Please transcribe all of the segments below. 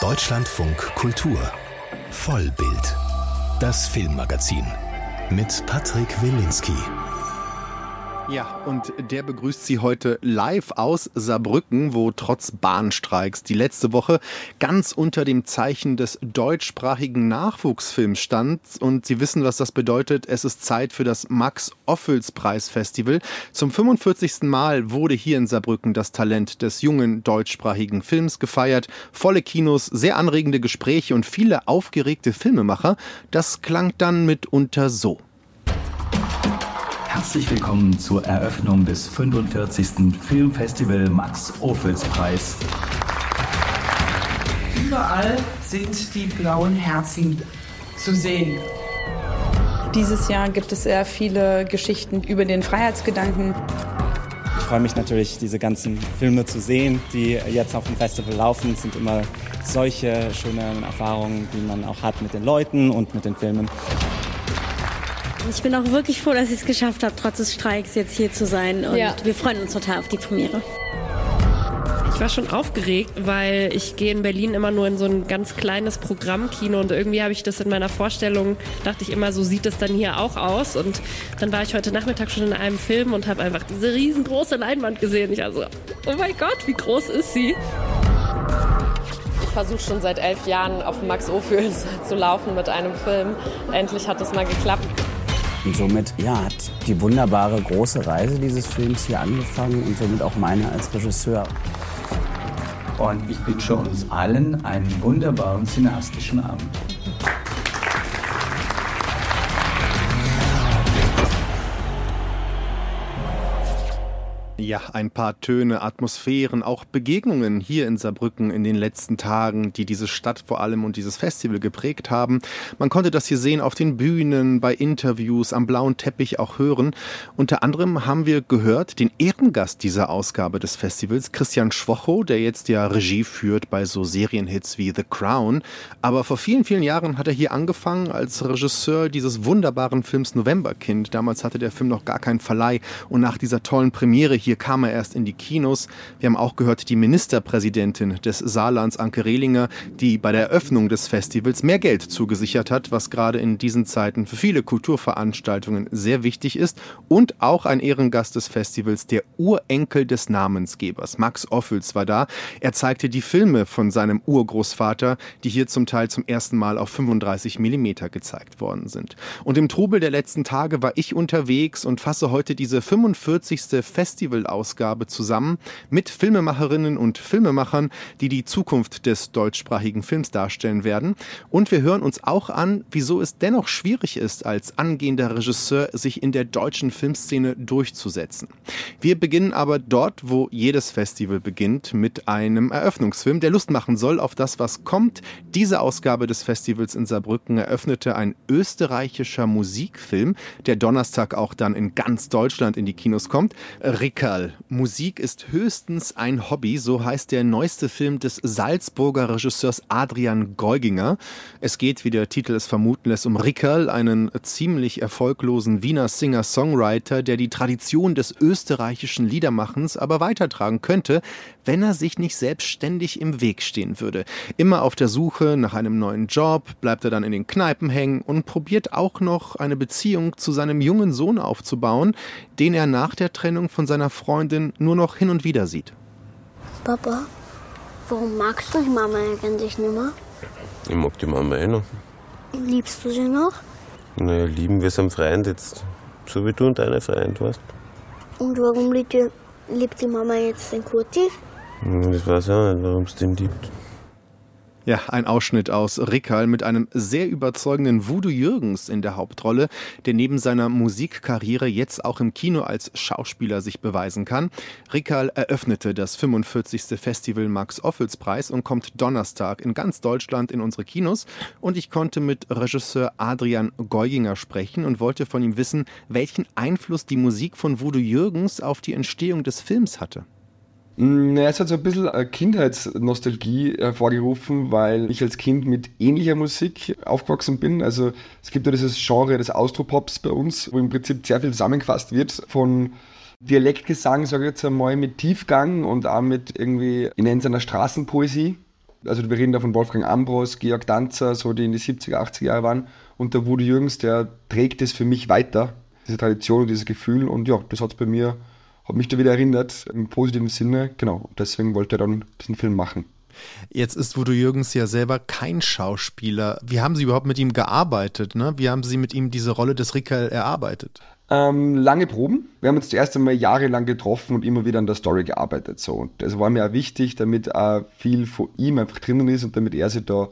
Deutschlandfunk Kultur. Vollbild. Das Filmmagazin. Mit Patrick Wilinski. Ja, und der begrüßt Sie heute live aus Saarbrücken, wo trotz Bahnstreiks die letzte Woche ganz unter dem Zeichen des deutschsprachigen Nachwuchsfilms stand. Und Sie wissen, was das bedeutet. Es ist Zeit für das Max-Ophüls-Preis-Festival. Zum 45. Mal wurde hier in Saarbrücken das Talent des jungen deutschsprachigen Films gefeiert. Volle Kinos, sehr anregende Gespräche und viele aufgeregte Filmemacher. Das klang dann mitunter so. Herzlich willkommen zur Eröffnung des 45. Filmfestival Max Ophüls Preis. Überall sind die blauen Herzen zu sehen. Dieses Jahr gibt es sehr viele Geschichten über den Freiheitsgedanken. Ich freue mich natürlich, diese ganzen Filme zu sehen, die jetzt auf dem Festival laufen. Es sind immer solche schönen Erfahrungen, die man auch hat mit den Leuten und mit den Filmen. Ich bin auch wirklich froh, dass ich es geschafft habe, trotz des Streiks jetzt hier zu sein. Und ja. wir freuen uns total auf die Premiere. Ich war schon aufgeregt, weil ich gehe in Berlin immer nur in so ein ganz kleines Programmkino und irgendwie habe ich das in meiner Vorstellung, dachte ich immer, so sieht es dann hier auch aus. Und dann war ich heute Nachmittag schon in einem Film und habe einfach diese riesengroße Leinwand gesehen. Ich also, oh mein Gott, wie groß ist sie? Ich versuche schon seit elf Jahren auf Max Ophüls zu laufen mit einem Film. Endlich hat es mal geklappt. Und somit ja, hat die wunderbare große Reise dieses Films hier angefangen und somit auch meine als Regisseur. Und ich wünsche uns allen einen wunderbaren cineastischen Abend. Ja, ein paar Töne, Atmosphären, auch Begegnungen hier in Saarbrücken in den letzten Tagen, die diese Stadt vor allem und dieses Festival geprägt haben. Man konnte das hier sehen auf den Bühnen, bei Interviews, am blauen Teppich auch hören. Unter anderem haben wir gehört den Ehrengast dieser Ausgabe des Festivals, Christian Schwocho, der jetzt ja Regie führt bei so Serienhits wie The Crown. Aber vor vielen, vielen Jahren hat er hier angefangen als Regisseur dieses wunderbaren Films Novemberkind. Damals hatte der Film noch gar keinen Verleih und nach dieser tollen Premiere hier kam er erst in die Kinos. Wir haben auch gehört, die Ministerpräsidentin des Saarlands, Anke Rehlinger, die bei der Eröffnung des Festivals mehr Geld zugesichert hat, was gerade in diesen Zeiten für viele Kulturveranstaltungen sehr wichtig ist. Und auch ein Ehrengast des Festivals, der Urenkel des Namensgebers, Max Ophüls, war da. Er zeigte die Filme von seinem Urgroßvater, die hier zum Teil zum ersten Mal auf 35 Millimeter gezeigt worden sind. Und im Trubel der letzten Tage war ich unterwegs und fasse heute diese 45. Festival Ausgabe zusammen mit Filmemacherinnen und Filmemachern, die die Zukunft des deutschsprachigen Films darstellen werden. Und wir hören uns auch an, wieso es dennoch schwierig ist, als angehender Regisseur sich in der deutschen Filmszene durchzusetzen. Wir beginnen aber dort, wo jedes Festival beginnt, mit einem Eröffnungsfilm, der Lust machen soll auf das, was kommt. Diese Ausgabe des Festivals in Saarbrücken eröffnete ein österreichischer Musikfilm, der Donnerstag auch dann in ganz Deutschland in die Kinos kommt. Ricard Kerl. Musik ist höchstens ein Hobby, so heißt der neueste Film des Salzburger Regisseurs Adrian Geuginger. Es geht, wie der Titel es vermuten lässt, um Rickerl, einen ziemlich erfolglosen Wiener Singer-Songwriter, der die Tradition des österreichischen Liedermachens aber weitertragen könnte, wenn er sich nicht selbstständig im Weg stehen würde. Immer auf der Suche nach einem neuen Job, bleibt er dann in den Kneipen hängen und probiert auch noch eine Beziehung zu seinem jungen Sohn aufzubauen, den er nach der Trennung von seiner Freundin nur noch hin und wieder sieht. Papa, warum magst du die Mama eigentlich nicht mehr? Ich mag die Mama eh noch. Liebst du sie noch? Naja, lieben wir seinen Freund jetzt. So wie du und deine Freund, weißt Und warum liebt die, liebt die Mama jetzt den Kurti? Das weiß ich auch nicht, warum es den liebt. Ja, ein Ausschnitt aus Rickerl mit einem sehr überzeugenden Voodoo Jürgens in der Hauptrolle, der neben seiner Musikkarriere jetzt auch im Kino als Schauspieler sich beweisen kann. Rickerl eröffnete das 45. Festival Max Ophüls Preis und kommt Donnerstag in ganz Deutschland in unsere Kinos. Und ich konnte mit Regisseur Adrian Geuginger sprechen und wollte von ihm wissen, welchen Einfluss die Musik von Voodoo Jürgens auf die Entstehung des Films hatte. Mm, naja, es hat so ein bisschen Kindheitsnostalgie hervorgerufen, weil ich als Kind mit ähnlicher Musik aufgewachsen bin. Also es gibt ja dieses Genre des Austropops bei uns, wo im Prinzip sehr viel zusammengefasst wird von Dialektgesang, sage ich jetzt einmal, mit Tiefgang und auch mit irgendwie, ich nenne es einer Straßenpoesie. Also wir reden da von Wolfgang Ambros, Georg Danzer, so die in die 70er, 80er Jahre waren. Und der Woody Jürgens, der trägt es für mich weiter, diese Tradition und dieses Gefühl. Und ja, das hat bei mir, hat mich da wieder erinnert, im positiven Sinne. Genau, deswegen wollte er dann diesen Film machen. Jetzt ist Voodoo Jürgens ja selber kein Schauspieler. Wie haben Sie überhaupt mit ihm gearbeitet? Ne? Wie haben Sie mit ihm diese Rolle des Rickerl erarbeitet? Ähm, lange Proben. Wir haben uns zuerst einmal jahrelang getroffen und immer wieder an der Story gearbeitet. So. Und das war mir auch wichtig, damit auch viel von ihm einfach drinnen ist und damit er sich da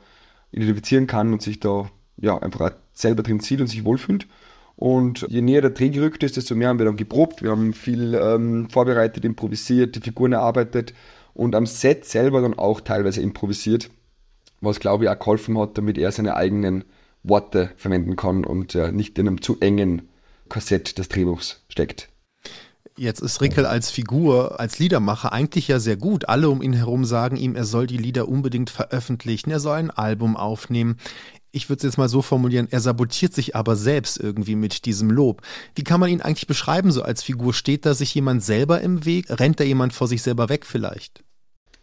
identifizieren kann und sich da ja, einfach selber drin sieht und sich wohlfühlt. Und je näher der Dreh gerückt ist, desto mehr haben wir dann geprobt. Wir haben viel ähm, vorbereitet, improvisiert, die Figuren erarbeitet und am Set selber dann auch teilweise improvisiert, was glaube ich auch geholfen hat, damit er seine eigenen Worte verwenden kann und äh, nicht in einem zu engen Korsett des Drehbuchs steckt. Jetzt ist Rickel als Figur, als Liedermacher eigentlich ja sehr gut. Alle um ihn herum sagen ihm, er soll die Lieder unbedingt veröffentlichen, er soll ein Album aufnehmen. Ich würde es jetzt mal so formulieren, er sabotiert sich aber selbst irgendwie mit diesem Lob. Wie kann man ihn eigentlich beschreiben so als Figur? Steht da sich jemand selber im Weg? Rennt da jemand vor sich selber weg vielleicht?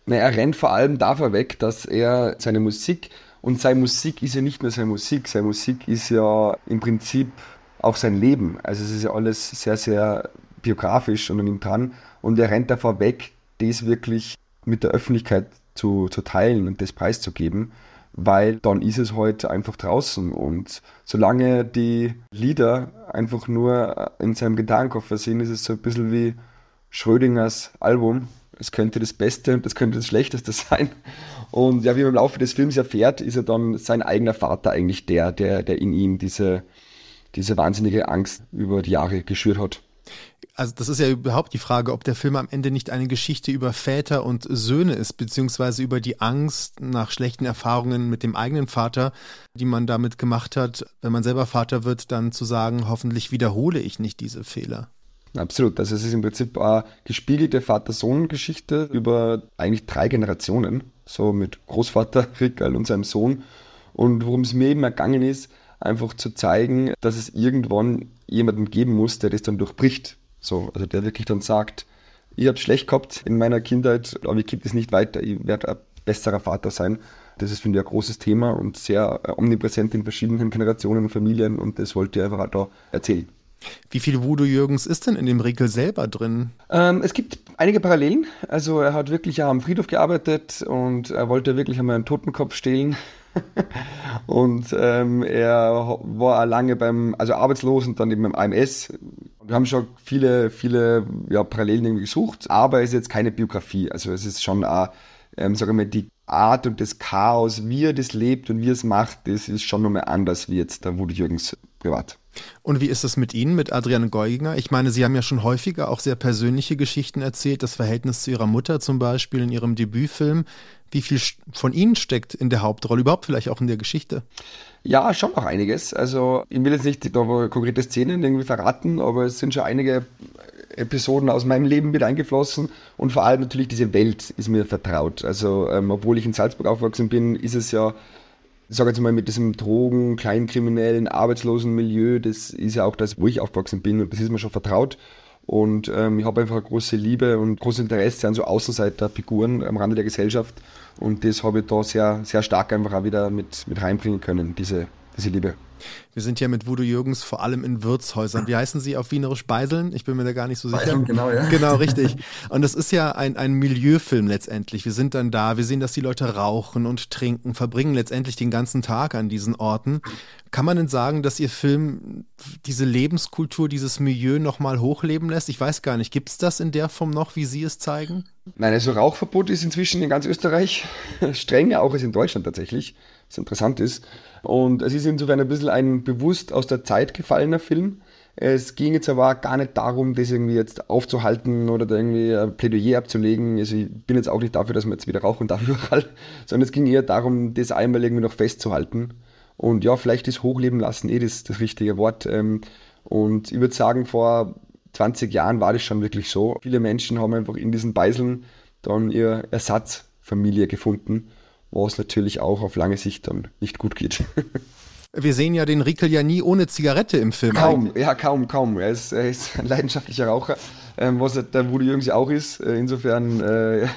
Na, er rennt vor allem davor weg, dass er seine Musik, und seine Musik ist ja nicht nur seine Musik, seine Musik ist ja im Prinzip auch sein Leben. Also es ist ja alles sehr, sehr biografisch und an ihm dran. Und er rennt davor weg, das wirklich mit der Öffentlichkeit zu, zu teilen und das preiszugeben, weil dann ist es heute halt einfach draußen. Und solange die Lieder einfach nur in seinem Gitarrenkoffer sind, ist es so ein bisschen wie Schrödingers Album, es könnte das Beste und das könnte das Schlechteste sein. Und ja, wie man im Laufe des Films erfährt, ist er dann sein eigener Vater eigentlich der, der, der in ihm diese, diese wahnsinnige Angst über die Jahre geschürt hat. Also das ist ja überhaupt die Frage, ob der Film am Ende nicht eine Geschichte über Väter und Söhne ist, beziehungsweise über die Angst nach schlechten Erfahrungen mit dem eigenen Vater, die man damit gemacht hat, wenn man selber Vater wird, dann zu sagen, hoffentlich wiederhole ich nicht diese Fehler. Absolut. Also es ist im Prinzip eine gespiegelte Vater-Sohn-Geschichte über eigentlich drei Generationen. So mit Großvater Rickerl und seinem Sohn. Und worum es mir eben ergangen ist, einfach zu zeigen, dass es irgendwann jemanden geben muss, der das dann durchbricht. So, also der wirklich dann sagt, ich habe es schlecht gehabt in meiner Kindheit, aber ich gebe es nicht weiter, ich werde ein besserer Vater sein. Das ist, finde ich, ein großes Thema und sehr omnipräsent in verschiedenen Generationen und Familien und das wollte ich einfach auch da erzählen. Wie viel Voodoo Jürgens ist denn in dem Regel selber drin? Ähm, es gibt einige Parallelen. Also er hat wirklich am Friedhof gearbeitet und er wollte wirklich einmal einen Totenkopf stehlen. und ähm, er war lange beim, also arbeitslos und dann eben beim AMS. Wir haben schon viele, viele ja, Parallelen irgendwie gesucht, aber es ist jetzt keine Biografie. Also es ist schon, auch, ähm, sagen wir mal, die Art und das Chaos, wie er das lebt und wie er es macht, das ist schon nochmal anders wie jetzt der Woody Jürgens privat. Und wie ist es mit Ihnen, mit Adriane Geuginger? Ich meine, Sie haben ja schon häufiger auch sehr persönliche Geschichten erzählt, das Verhältnis zu Ihrer Mutter zum Beispiel in Ihrem Debütfilm. Wie viel von Ihnen steckt in der Hauptrolle, überhaupt vielleicht auch in der Geschichte? Ja, schon noch einiges. Also ich will jetzt nicht konkrete Szenen irgendwie verraten, aber es sind schon einige Episoden aus meinem Leben mit eingeflossen und vor allem natürlich diese Welt ist mir vertraut. Also ähm, obwohl ich in Salzburg aufgewachsen bin, ist es ja ich sage jetzt mal, mit diesem Drogen, kleinkriminellen, arbeitslosen Milieu, das ist ja auch das, wo ich aufgewachsen bin und das ist mir schon vertraut. Und ähm, ich habe einfach eine große Liebe und großes Interesse an so Außenseiterfiguren am Rande der Gesellschaft. Und das habe ich da sehr, sehr stark einfach auch wieder mit, mit reinbringen können, diese, diese Liebe. Wir sind ja mit Voodoo Jürgens vor allem in Wirtshäusern. Wie heißen sie auf Wienerisch Beiseln? Ich bin mir da gar nicht so sicher. Beiseln, genau, ja. Genau, richtig. Und das ist ja ein, ein Milieufilm letztendlich. Wir sind dann da, wir sehen, dass die Leute rauchen und trinken, verbringen letztendlich den ganzen Tag an diesen Orten. Kann man denn sagen, dass Ihr Film diese Lebenskultur, dieses Milieu nochmal hochleben lässt? Ich weiß gar nicht, gibt es das in der Form noch, wie Sie es zeigen? Nein, also Rauchverbot ist inzwischen in ganz Österreich strenger, auch als in Deutschland tatsächlich, was interessant ist. Und es ist insofern ein bisschen ein bewusst aus der Zeit gefallener Film. Es ging jetzt aber gar nicht darum, das irgendwie jetzt aufzuhalten oder da irgendwie ein Plädoyer abzulegen. Also ich bin jetzt auch nicht dafür, dass man jetzt wieder rauchen darf überall, sondern es ging eher darum, das einmal irgendwie noch festzuhalten. Und ja, vielleicht ist Hochleben lassen eh das, das richtige Wort. Ähm, und ich würde sagen, vor 20 Jahren war das schon wirklich so. Viele Menschen haben einfach in diesen Beiseln dann ihre Ersatzfamilie gefunden was natürlich auch auf lange Sicht dann nicht gut geht. Wir sehen ja den Rickel ja nie ohne Zigarette im Film. Kaum, eigentlich. ja, kaum, kaum. Er ist, er ist ein leidenschaftlicher Raucher, ähm, was der Woody Jürgens auch ist. Äh, insofern äh,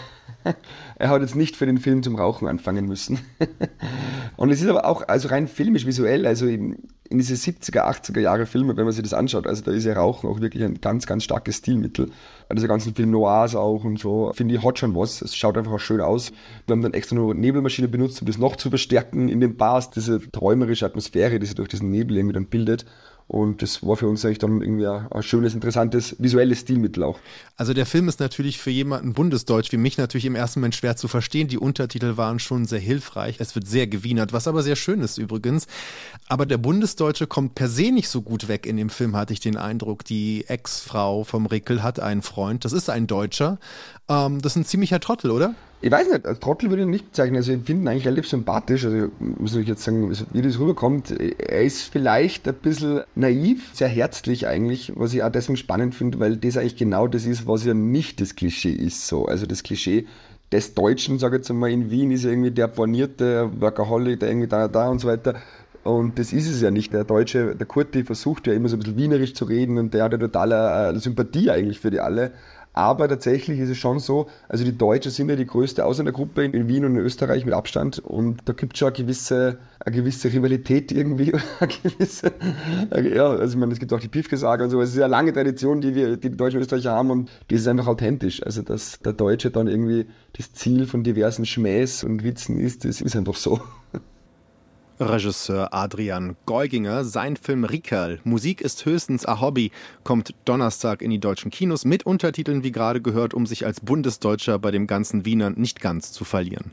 er hat jetzt nicht für den Film zum Rauchen anfangen müssen. und es ist aber auch also rein filmisch, visuell, also in, in diese 70er, 80er Jahre Filme, wenn man sich das anschaut, also da ist ja Rauchen auch wirklich ein ganz, ganz starkes Stilmittel. Der ganzen Film Noirs auch und so, finde ich, hat schon was. Es schaut einfach auch schön aus. Wir haben dann extra nur Nebelmaschine benutzt, um das noch zu verstärken in den Bars, diese träumerische Atmosphäre, die sich durch diesen Nebel irgendwie dann bildet. Und das war für uns eigentlich dann irgendwie ein schönes, interessantes visuelles Stilmittel auch. Also der Film ist natürlich für jemanden Bundesdeutsch wie mich natürlich im ersten Moment schwer zu verstehen. Die Untertitel waren schon sehr hilfreich. Es wird sehr gewienert, was aber sehr schön ist übrigens. Aber der Bundesdeutsche kommt per se nicht so gut weg in dem Film, hatte ich den Eindruck. Die Ex-Frau vom Rickel hat einen Freund, das ist ein Deutscher. Ähm, das ist ein ziemlicher Trottel, oder? Ich weiß nicht, als Trottel würde ich ihn nicht bezeichnen. Also ich finde ihn eigentlich relativ sympathisch. Also muss ich jetzt sagen, wie das rüberkommt. Er ist vielleicht ein bisschen naiv, sehr herzlich eigentlich, was ich auch deswegen spannend finde, weil das eigentlich genau das ist, was ja nicht das Klischee ist. So. Also das Klischee des Deutschen, sage ich jetzt einmal, in Wien ist ja irgendwie der bornierte Workaholic, der irgendwie da, da und so weiter. Und das ist es ja nicht. Der Deutsche, der Kurti versucht ja immer so ein bisschen wienerisch zu reden und der hat ja totale äh, Sympathie eigentlich für die alle. Aber tatsächlich ist es schon so, also die Deutschen sind ja die größte Ausländergruppe in Wien und in Österreich mit Abstand und da gibt es schon eine gewisse, eine gewisse Rivalität irgendwie. Eine gewisse, ja, also ich meine, es gibt auch die Piefke-Sage und so. Es ist eine lange Tradition, die wir, die, die Deutschen und Österreicher haben und die ist einfach authentisch. Also, dass der Deutsche dann irgendwie das Ziel von diversen Schmähs und Witzen ist, das ist einfach so. Regisseur Adrian Geuginger. Sein Film Rickerl, Musik ist höchstens ein Hobby, kommt Donnerstag in die deutschen Kinos mit Untertiteln, wie gerade gehört, um sich als Bundesdeutscher bei dem ganzen Wienern nicht ganz zu verlieren.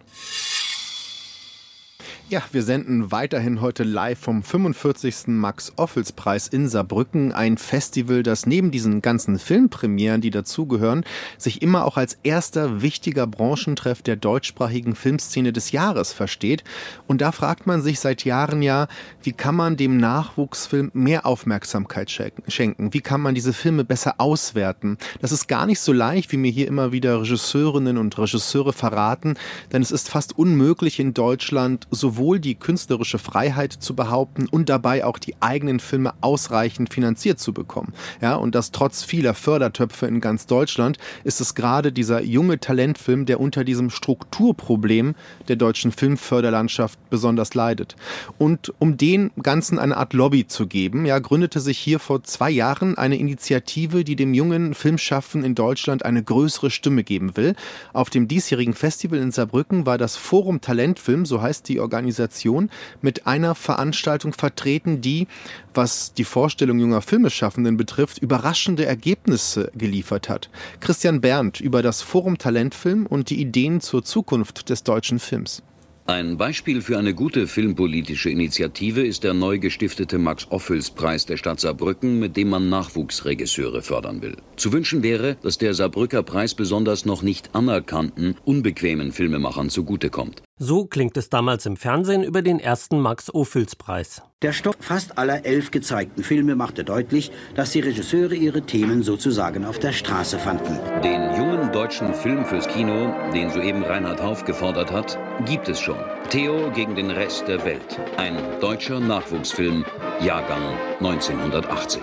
Ja, wir senden weiterhin heute live vom 45. Max-Ophels-Preis in Saarbrücken. Ein Festival, das neben diesen ganzen Filmpremieren, die dazugehören, sich immer auch als erster wichtiger Branchentreff der deutschsprachigen Filmszene des Jahres versteht. Und da fragt man sich seit Jahren ja, wie kann man dem Nachwuchsfilm mehr Aufmerksamkeit schenken? Wie kann man diese Filme besser auswerten? Das ist gar nicht so leicht, wie mir hier immer wieder Regisseurinnen und Regisseure verraten, denn es ist fast unmöglich in Deutschland sowohl sowohl die künstlerische Freiheit zu behaupten und dabei auch die eigenen Filme ausreichend finanziert zu bekommen. Ja, und das trotz vieler Fördertöpfe in ganz Deutschland ist es gerade dieser junge Talentfilm, der unter diesem Strukturproblem der deutschen Filmförderlandschaft besonders leidet. Und um den Ganzen eine Art Lobby zu geben, ja, gründete sich hier vor zwei Jahren eine Initiative, die dem jungen Filmschaffen in Deutschland eine größere Stimme geben will. Auf dem diesjährigen Festival in Saarbrücken war das Forum Talentfilm, so heißt die Organisation, Organisation mit einer Veranstaltung vertreten, die, was die Vorstellung junger Filmeschaffenden betrifft, überraschende Ergebnisse geliefert hat. Christian Berndt über das Forum Talentfilm und die Ideen zur Zukunft des deutschen Films. Ein Beispiel für eine gute filmpolitische Initiative ist der neu gestiftete Max-Ophüls-Preis der Stadt Saarbrücken, mit dem man Nachwuchsregisseure fördern will. Zu wünschen wäre, dass der Saarbrücker Preis besonders noch nicht anerkannten, unbequemen Filmemachern zugutekommt. So klingt es damals im Fernsehen über den ersten Max-Ophüls-Preis. Der Stoff fast aller elf gezeigten Filme machte deutlich, dass die Regisseure ihre Themen sozusagen auf der Straße fanden. Den jungen deutschen Film fürs Kino, den soeben Reinhard Hauf gefordert hat, gibt es schon. Theo gegen den Rest der Welt. Ein deutscher Nachwuchsfilm, Jahrgang 1980.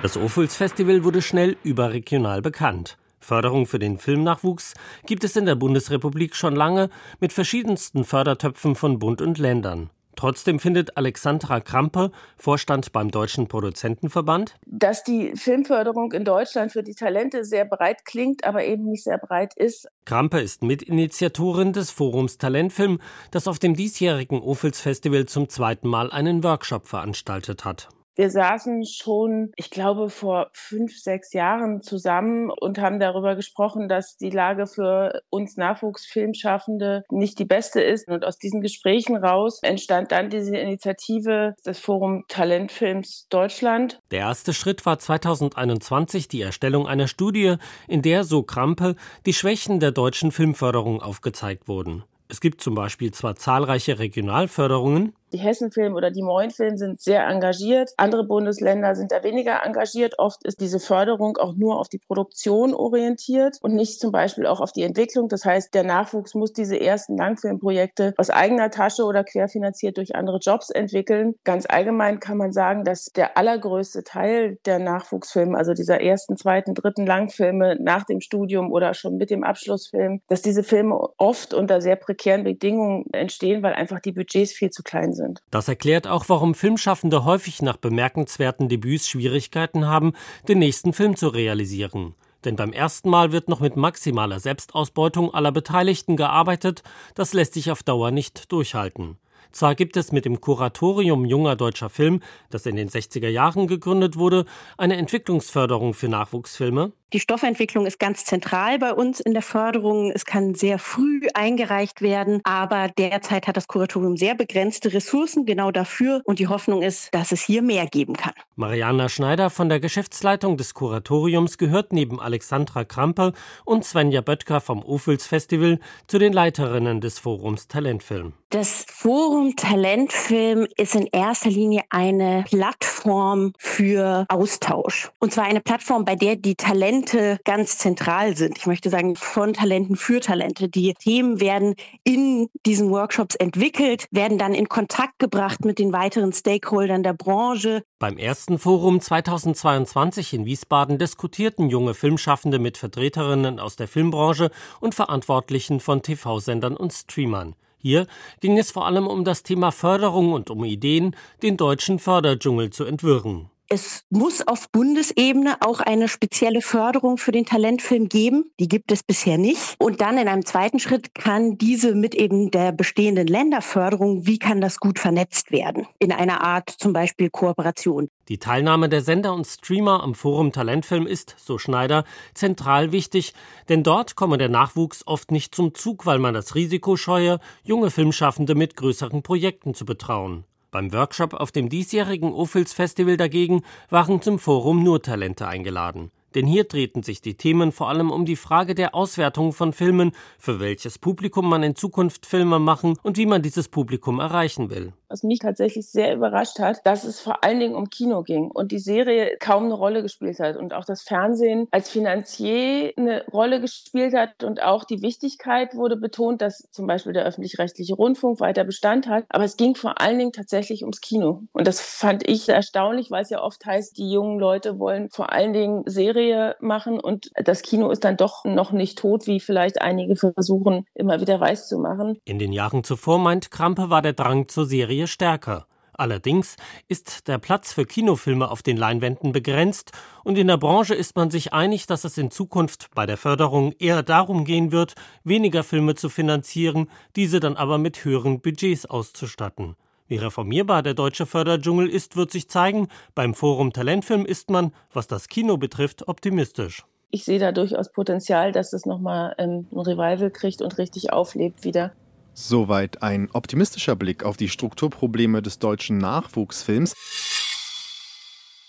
Das Ophüls Festival wurde schnell überregional bekannt. Förderung für den Filmnachwuchs gibt es in der Bundesrepublik schon lange mit verschiedensten Fördertöpfen von Bund und Ländern. Trotzdem findet Alexandra Krampe, Vorstand beim Deutschen Produzentenverband, dass die Filmförderung in Deutschland für die Talente sehr breit klingt, aber eben nicht sehr breit ist. Krampe ist Mitinitiatorin des Forums Talentfilm, das auf dem diesjährigen Ophels Festival zum zweiten Mal einen Workshop veranstaltet hat. Wir saßen schon, ich glaube, vor fünf, sechs Jahren zusammen und haben darüber gesprochen, dass die Lage für uns Nachwuchsfilmschaffende nicht die beste ist. Und aus diesen Gesprächen raus entstand dann diese Initiative des Forum Talentfilms Deutschland. Der erste Schritt war 2021 die Erstellung einer Studie, in der, so Krampe, die Schwächen der deutschen Filmförderung aufgezeigt wurden. Es gibt zum Beispiel zwar zahlreiche Regionalförderungen, Die Hessenfilm oder die Moin-Film sind sehr engagiert. Andere Bundesländer sind da weniger engagiert. Oft ist diese Förderung auch nur auf die Produktion orientiert und nicht zum Beispiel auch auf die Entwicklung. Das heißt, der Nachwuchs muss diese ersten Langfilmprojekte aus eigener Tasche oder querfinanziert durch andere Jobs entwickeln. Ganz allgemein kann man sagen, dass der allergrößte Teil der Nachwuchsfilme, also dieser ersten, zweiten, dritten Langfilme nach dem Studium oder schon mit dem Abschlussfilm, dass diese Filme oft unter sehr prekären Bedingungen entstehen, weil einfach die Budgets viel zu klein sind. Das erklärt auch, warum Filmschaffende häufig nach bemerkenswerten Debüts Schwierigkeiten haben, den nächsten Film zu realisieren. Denn beim ersten Mal wird noch mit maximaler Selbstausbeutung aller Beteiligten gearbeitet, das lässt sich auf Dauer nicht durchhalten. Zwar gibt es mit dem Kuratorium junger deutscher Film, das in den 60er Jahren gegründet wurde, eine Entwicklungsförderung für Nachwuchsfilme, die Stoffentwicklung ist ganz zentral bei uns in der Förderung. Es kann sehr früh eingereicht werden, aber derzeit hat das Kuratorium sehr begrenzte Ressourcen genau dafür und die Hoffnung ist, dass es hier mehr geben kann. Mariana Schneider von der Geschäftsleitung des Kuratoriums gehört neben Alexandra Krampe und Svenja Böttger vom Ophüls Festival zu den Leiterinnen des Forums Talentfilm. Das Forum Talentfilm ist in erster Linie eine Plattform für Austausch. Und zwar eine Plattform, bei der die Talente Talente ganz zentral sind. Ich möchte sagen, von Talenten für Talente. Die Themen werden in diesen Workshops entwickelt, werden dann in Kontakt gebracht mit den weiteren Stakeholdern der Branche. Beim ersten Forum 2022 in Wiesbaden diskutierten junge Filmschaffende mit Vertreterinnen aus der Filmbranche und Verantwortlichen von TV-Sendern und Streamern. Hier ging es vor allem um das Thema Förderung und um Ideen, den deutschen Förderdschungel zu entwirren. Es muss auf Bundesebene auch eine spezielle Förderung für den Talentfilm geben. Die gibt es bisher nicht. Und dann in einem zweiten Schritt kann diese mit eben der bestehenden Länderförderung, wie kann das gut vernetzt werden? In einer Art zum Beispiel Kooperation. Die Teilnahme der Sender und Streamer am Forum Talentfilm ist, so Schneider, zentral wichtig, denn dort komme der Nachwuchs oft nicht zum Zug, weil man das Risiko scheue, junge Filmschaffende mit größeren Projekten zu betrauen. Beim Workshop auf dem diesjährigen Ophüls Festival dagegen waren zum Forum nur Talente eingeladen. Denn hier drehten sich die Themen vor allem um die Frage der Auswertung von Filmen, für welches Publikum man in Zukunft Filme machen und wie man dieses Publikum erreichen will was mich tatsächlich sehr überrascht hat, dass es vor allen Dingen um Kino ging und die Serie kaum eine Rolle gespielt hat und auch das Fernsehen als Finanzier eine Rolle gespielt hat und auch die Wichtigkeit wurde betont, dass zum Beispiel der öffentlich-rechtliche Rundfunk weiter Bestand hat. Aber es ging vor allen Dingen tatsächlich ums Kino. Und das fand ich erstaunlich, weil es ja oft heißt, die jungen Leute wollen vor allen Dingen Serie machen und das Kino ist dann doch noch nicht tot, wie vielleicht einige versuchen, immer wieder weiß zu machen. In den Jahren zuvor, meint Krampe, war der Drang zur Serie Serie stärker. Allerdings ist der Platz für Kinofilme auf den Leinwänden begrenzt und in der Branche ist man sich einig, dass es in Zukunft bei der Förderung eher darum gehen wird, weniger Filme zu finanzieren, diese dann aber mit höheren Budgets auszustatten. Wie reformierbar der deutsche Förderdschungel ist, wird sich zeigen. Beim Forum Talentfilm ist man, was das Kino betrifft, optimistisch. Ich sehe da durchaus Potenzial, dass es nochmal ähm, ein Revival kriegt und richtig auflebt wieder. Soweit ein optimistischer Blick auf die Strukturprobleme des deutschen Nachwuchsfilms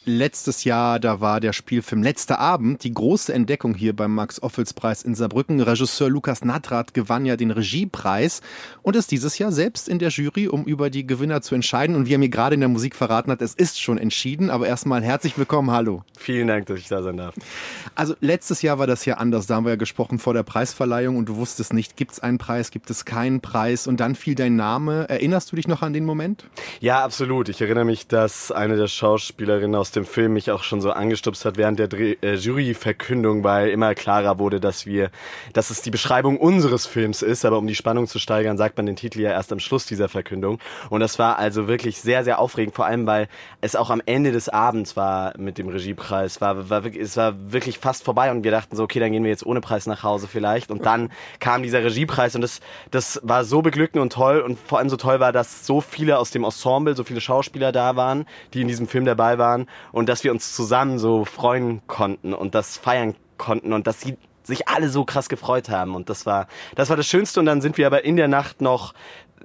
letztes Jahr, da war der Spielfilm Letzter Abend die große Entdeckung hier beim Max-Ophüls-Preis in Saarbrücken. Regisseur Lukas Nadrat gewann ja den Regiepreis und ist dieses Jahr selbst in der Jury, um über die Gewinner zu entscheiden. Und wie er mir gerade in der Musik verraten hat, es ist schon entschieden. Aber erstmal herzlich willkommen, hallo. Vielen Dank, dass ich da sein darf. Also letztes Jahr war das ja anders. Da haben wir ja gesprochen vor der Preisverleihung und du wusstest nicht, gibt es einen Preis, gibt es keinen Preis. Und dann fiel dein Name. Erinnerst du dich noch an den Moment? Ja, absolut. Ich erinnere mich, dass eine der Schauspielerinnen aus dem Film mich auch schon so angestupst hat während der Dreh äh, Juryverkündung, weil immer klarer wurde, dass wir, dass es die Beschreibung unseres Films ist, aber um die Spannung zu steigern, sagt man den Titel ja erst am Schluss dieser Verkündung. Und das war also wirklich sehr, sehr aufregend, vor allem weil es auch am Ende des Abends war mit dem Regiepreis, war, war es war wirklich fast vorbei und wir dachten so, okay, dann gehen wir jetzt ohne Preis nach Hause vielleicht. Und dann kam dieser Regiepreis und das, das war so beglückend und toll und vor allem so toll war, dass so viele aus dem Ensemble, so viele Schauspieler da waren, die in diesem Film dabei waren und dass wir uns zusammen so freuen konnten und das feiern konnten und dass sie sich alle so krass gefreut haben und das war das war das Schönste und dann sind wir aber in der Nacht noch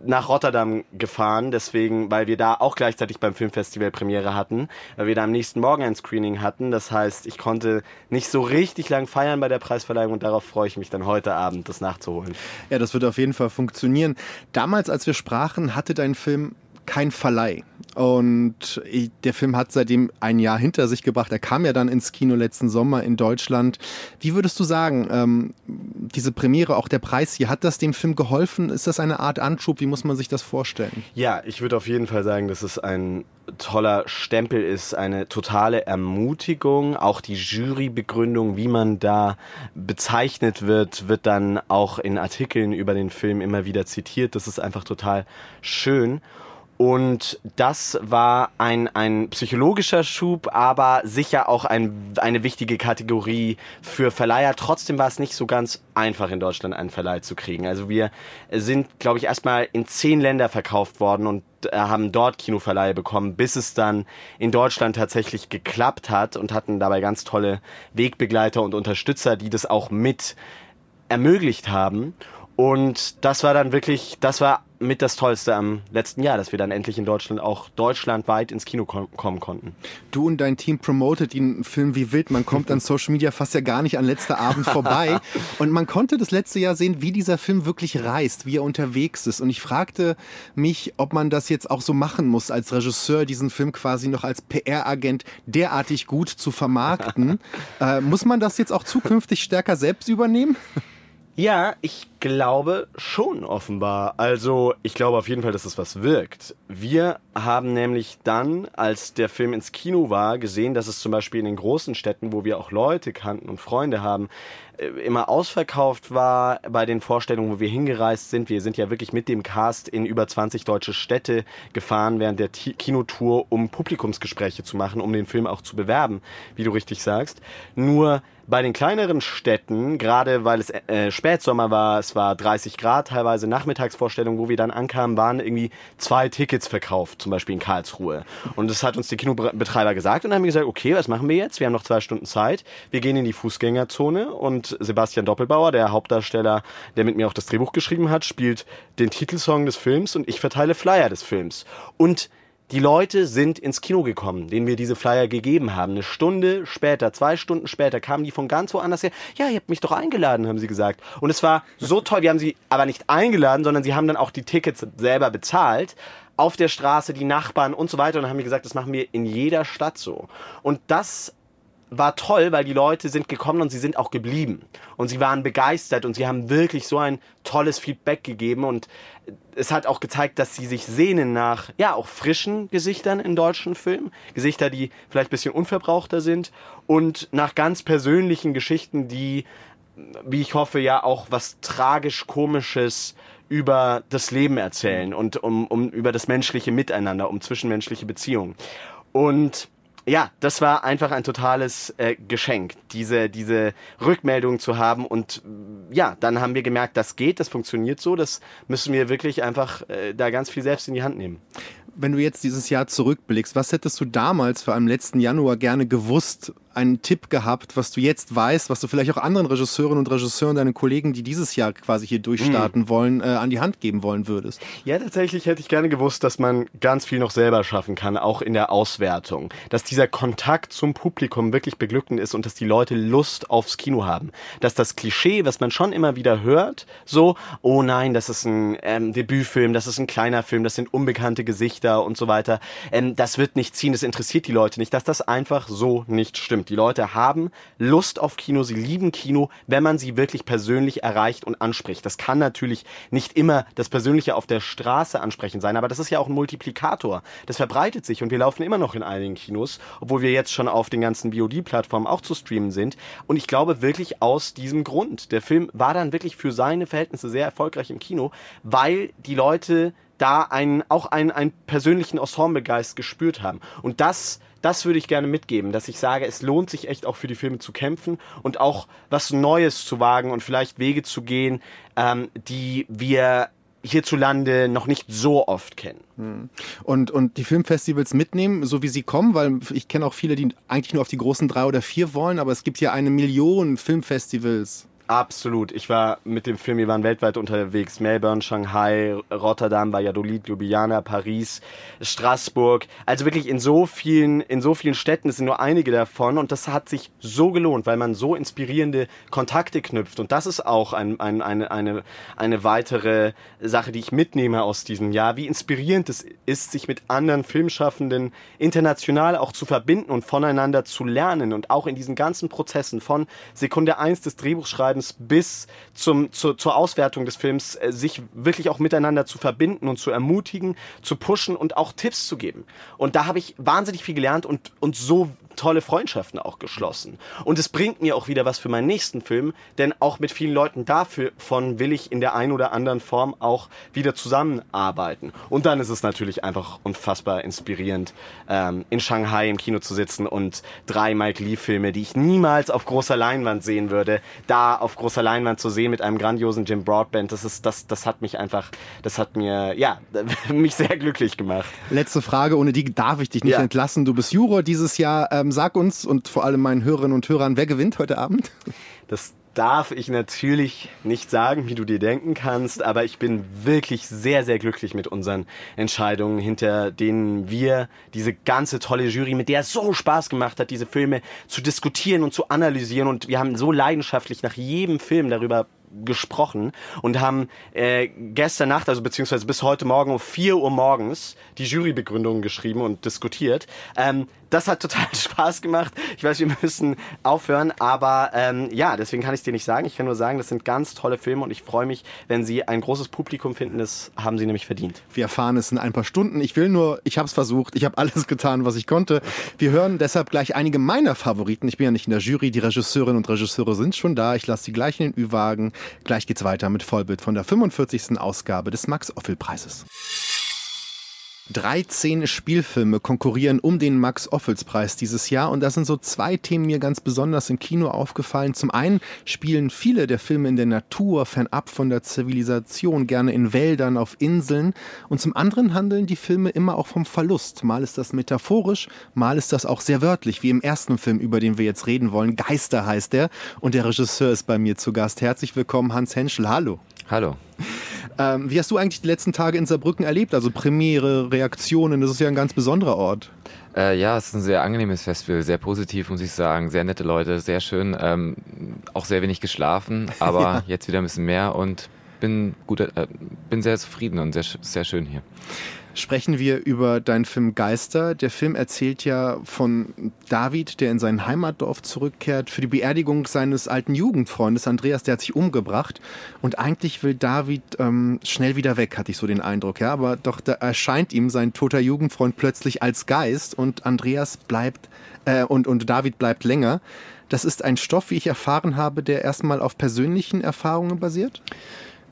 nach Rotterdam gefahren, deswegen, weil wir da auch gleichzeitig beim Filmfestival Premiere hatten, weil wir da am nächsten Morgen ein Screening hatten. Das heißt, ich konnte nicht so richtig lang feiern bei der Preisverleihung und darauf freue ich mich dann heute Abend, das nachzuholen. Ja, das wird auf jeden Fall funktionieren. Damals, als wir sprachen, hatte dein Film kein Verleih. Und der Film hat seitdem ein Jahr hinter sich gebracht. Er kam ja dann ins Kino letzten Sommer in Deutschland. Wie würdest du sagen, ähm, diese Premiere, auch der Preis hier, hat das dem Film geholfen? Ist das eine Art Anschub? Wie muss man sich das vorstellen? Ja, ich würde auf jeden Fall sagen, dass es ein toller Stempel ist, eine totale Ermutigung. Auch die Jurybegründung, wie man da bezeichnet wird, wird dann auch in Artikeln über den Film immer wieder zitiert. Das ist einfach total schön. Und das war ein, ein psychologischer Schub, aber sicher auch ein, eine wichtige Kategorie für Verleiher. Trotzdem war es nicht so ganz einfach in Deutschland einen Verleih zu kriegen. Also wir sind, glaube ich, erstmal in zehn Länder verkauft worden und äh, haben dort Kinoverleihe bekommen, bis es dann in Deutschland tatsächlich geklappt hat und hatten dabei ganz tolle Wegbegleiter und Unterstützer, die das auch mit ermöglicht haben. Und das war dann wirklich, das war mit das Tollste am letzten Jahr, dass wir dann endlich in Deutschland auch deutschlandweit ins Kino kom kommen konnten. Du und dein Team promotet den Film wie wild. Man kommt an Social Media fast ja gar nicht an letzter Abend vorbei. und man konnte das letzte Jahr sehen, wie dieser Film wirklich reist, wie er unterwegs ist. Und ich fragte mich, ob man das jetzt auch so machen muss, als Regisseur diesen Film quasi noch als PR-Agent derartig gut zu vermarkten. äh, muss man das jetzt auch zukünftig stärker selbst übernehmen? Ja, ich glaube schon offenbar. Also ich glaube auf jeden Fall, dass es was wirkt. Wir haben nämlich dann, als der Film ins Kino war, gesehen, dass es zum Beispiel in den großen Städten, wo wir auch Leute kannten und Freunde haben, äh, immer ausverkauft war bei den Vorstellungen, wo wir hingereist sind. Wir sind ja wirklich mit dem Cast in über 20 deutsche Städte gefahren während der Kinotour, um Publikumsgespräche zu machen, um den Film auch zu bewerben, wie du richtig sagst. Nur bei den kleineren Städten, gerade weil es äh, Spätsommer war, es war 30 Grad, teilweise Nachmittagsvorstellungen, wo wir dann ankamen, waren irgendwie zwei Tickets verkauft, zum Beispiel in Karlsruhe. Und das hat uns der Kinobetreiber gesagt und haben gesagt, okay, was machen wir jetzt? Wir haben noch zwei Stunden Zeit. Wir gehen in die Fußgängerzone und Sebastian Doppelbauer, der Hauptdarsteller, der mit mir auch das Drehbuch geschrieben hat, spielt den Titelsong des Films und ich verteile Flyer des Films. Und die Leute sind ins Kino gekommen, denen wir diese Flyer gegeben haben. Eine Stunde später, zwei Stunden später kamen die von ganz woanders her. Ja, ihr habt mich doch eingeladen, haben sie gesagt. Und es war so toll. Wir haben sie aber nicht eingeladen, sondern sie haben dann auch die Tickets selber bezahlt auf der Straße, die Nachbarn und so weiter und haben mir gesagt, das machen wir in jeder Stadt so. Und das war toll, weil die Leute sind gekommen und sie sind auch geblieben. Und sie waren begeistert und sie haben wirklich so ein tolles Feedback gegeben und es hat auch gezeigt, dass sie sich sehnen nach, ja, auch frischen Gesichtern in deutschen Filmen. Gesichter, die vielleicht ein bisschen unverbrauchter sind und nach ganz persönlichen Geschichten, die, wie ich hoffe, ja auch was tragisch-komisches über das Leben erzählen und um, um über das menschliche Miteinander, um zwischenmenschliche Beziehungen. Und ja, das war einfach ein totales äh, Geschenk, diese, diese Rückmeldung zu haben. Und ja, dann haben wir gemerkt, das geht, das funktioniert so, das müssen wir wirklich einfach äh, da ganz viel selbst in die Hand nehmen. Wenn du jetzt dieses Jahr zurückblickst, was hättest du damals vor allem letzten Januar gerne gewusst, einen Tipp gehabt, was du jetzt weißt, was du vielleicht auch anderen Regisseurinnen und Regisseuren, deinen Kollegen, die dieses Jahr quasi hier durchstarten mhm. wollen, äh, an die Hand geben wollen würdest? Ja, tatsächlich hätte ich gerne gewusst, dass man ganz viel noch selber schaffen kann, auch in der Auswertung. Dass dieser Kontakt zum Publikum wirklich beglückend ist und dass die Leute Lust aufs Kino haben. Dass das Klischee, was man schon immer wieder hört, so, oh nein, das ist ein ähm, Debütfilm, das ist ein kleiner Film, das sind unbekannte Gesichter und so weiter, ähm, das wird nicht ziehen, das interessiert die Leute nicht, dass das einfach so nicht stimmt stimmt. Die Leute haben Lust auf Kino, sie lieben Kino, wenn man sie wirklich persönlich erreicht und anspricht. Das kann natürlich nicht immer das Persönliche auf der Straße ansprechen sein, aber das ist ja auch ein Multiplikator. Das verbreitet sich und wir laufen immer noch in einigen Kinos, obwohl wir jetzt schon auf den ganzen VOD-Plattformen auch zu streamen sind. Und ich glaube wirklich aus diesem Grund. Der Film war dann wirklich für seine Verhältnisse sehr erfolgreich im Kino, weil die Leute da einen, auch einen, einen persönlichen Ensemblegeist gespürt haben. Und das das würde ich gerne mitgeben, dass ich sage, es lohnt sich echt auch für die Filme zu kämpfen und auch was Neues zu wagen und vielleicht Wege zu gehen, ähm, die wir hierzulande noch nicht so oft kennen. Hm. Und, und die Filmfestivals mitnehmen, so wie sie kommen, weil ich kenne auch viele, die eigentlich nur auf die großen drei oder vier wollen, aber es gibt ja eine Million Filmfestivals Absolut. Ich war mit dem Film, wir waren weltweit unterwegs. Melbourne, Shanghai, Rotterdam, Valladolid, Ljubljana, Paris, Straßburg. Also wirklich in so vielen, in so vielen Städten. Es sind nur einige davon. Und das hat sich so gelohnt, weil man so inspirierende Kontakte knüpft. Und das ist auch ein, ein, eine, eine, eine weitere Sache, die ich mitnehme aus diesem Jahr. Wie inspirierend es ist, sich mit anderen Filmschaffenden international auch zu verbinden und voneinander zu lernen. Und auch in diesen ganzen Prozessen von Sekunde eins des Drehbuchschreibens Films bis zum, zu, zur Auswertung des Films äh, sich wirklich auch miteinander zu verbinden und zu ermutigen, zu pushen und auch Tipps zu geben. Und da habe ich wahnsinnig viel gelernt und, und so tolle Freundschaften auch geschlossen. Und es bringt mir auch wieder was für meinen nächsten Film, denn auch mit vielen Leuten davon will ich in der einen oder anderen Form auch wieder zusammenarbeiten. Und dann ist es natürlich einfach unfassbar inspirierend, ähm, in Shanghai im Kino zu sitzen und drei Mike Lee-Filme, die ich niemals auf großer Leinwand sehen würde, da auf großer Leinwand zu sehen mit einem grandiosen Jim Broadband, das ist, das, das hat mich einfach, das hat mir, ja, mich sehr glücklich gemacht. Letzte Frage, ohne die darf ich dich nicht ja. entlassen. Du bist Juror dieses Jahr. Äh, ähm, sag uns und vor allem meinen Hörerinnen und Hörern, wer gewinnt heute Abend? Das darf ich natürlich nicht sagen, wie du dir denken kannst, aber ich bin wirklich sehr, sehr glücklich mit unseren Entscheidungen, hinter denen wir diese ganze tolle Jury, mit der es so Spaß gemacht hat, diese Filme zu diskutieren und zu analysieren und wir haben so leidenschaftlich nach jedem Film darüber gesprochen und haben äh, gestern Nacht, also beziehungsweise bis heute Morgen um 4 Uhr morgens die Jurybegründungen geschrieben und diskutiert. Ähm, das hat total Spaß gemacht. Ich weiß, wir müssen aufhören, aber ähm, ja, deswegen kann ich es dir nicht sagen. Ich kann nur sagen, das sind ganz tolle Filme und ich freue mich, wenn sie ein großes Publikum finden. Das haben sie nämlich verdient. Wir erfahren es in ein paar Stunden. Ich will nur, ich habe es versucht, ich habe alles getan, was ich konnte. Wir hören deshalb gleich einige meiner Favoriten. Ich bin ja nicht in der Jury, die Regisseurinnen und Regisseure sind schon da. Ich lasse die gleich in den Ü-Wagen. Gleich geht's weiter mit Vollbild von der 45. Ausgabe des Max-Ophel-Preises. 13 Spielfilme konkurrieren um den Max-Ophüls-Preis dieses Jahr und da sind so zwei Themen mir ganz besonders im Kino aufgefallen. Zum einen spielen viele der Filme in der Natur, fernab von der Zivilisation, gerne in Wäldern, auf Inseln und zum anderen handeln die Filme immer auch vom Verlust. Mal ist das metaphorisch, mal ist das auch sehr wörtlich, wie im ersten Film, über den wir jetzt reden wollen. Geister heißt er und der Regisseur ist bei mir zu Gast. Herzlich willkommen, Hans Henschel. Hallo. Hallo. Ähm, wie hast du eigentlich die letzten Tage in Saarbrücken erlebt? Also Premiere, Reaktionen, das ist ja ein ganz besonderer Ort. Äh, ja, es ist ein sehr angenehmes Festival, sehr positiv, muss ich sagen. Sehr nette Leute, sehr schön. Ähm, auch sehr wenig geschlafen, aber ja. jetzt wieder ein bisschen mehr und bin gut, äh, bin sehr zufrieden und sehr, sehr schön hier sprechen wir über deinen Film Geister. Der Film erzählt ja von David, der in sein Heimatdorf zurückkehrt für die Beerdigung seines alten Jugendfreundes Andreas, der hat sich umgebracht. Und eigentlich will David ähm, schnell wieder weg, hatte ich so den Eindruck. Ja, aber doch da erscheint ihm sein toter Jugendfreund plötzlich als Geist und Andreas bleibt äh, und, und David bleibt länger. Das ist ein Stoff, wie ich erfahren habe, der erstmal auf persönlichen Erfahrungen basiert?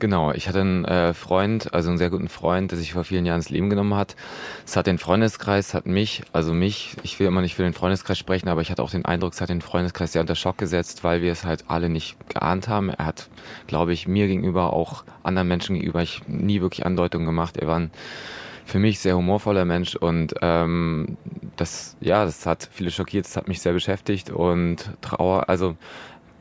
Genau, ich hatte einen äh, Freund, also einen sehr guten Freund, der sich vor vielen Jahren das Leben genommen hat. Es hat den Freundeskreis, hat mich, also mich, ich will immer nicht für den Freundeskreis sprechen, aber ich hatte auch den Eindruck, es hat den Freundeskreis sehr unter Schock gesetzt, weil wir es halt alle nicht geahnt haben. Er hat, glaube ich, mir gegenüber, auch anderen Menschen gegenüber, ich nie wirklich Andeutungen gemacht. Er war ein für mich sehr humorvoller Mensch und ähm, das, ja, das hat viele schockiert, das hat mich sehr beschäftigt und Trauer, also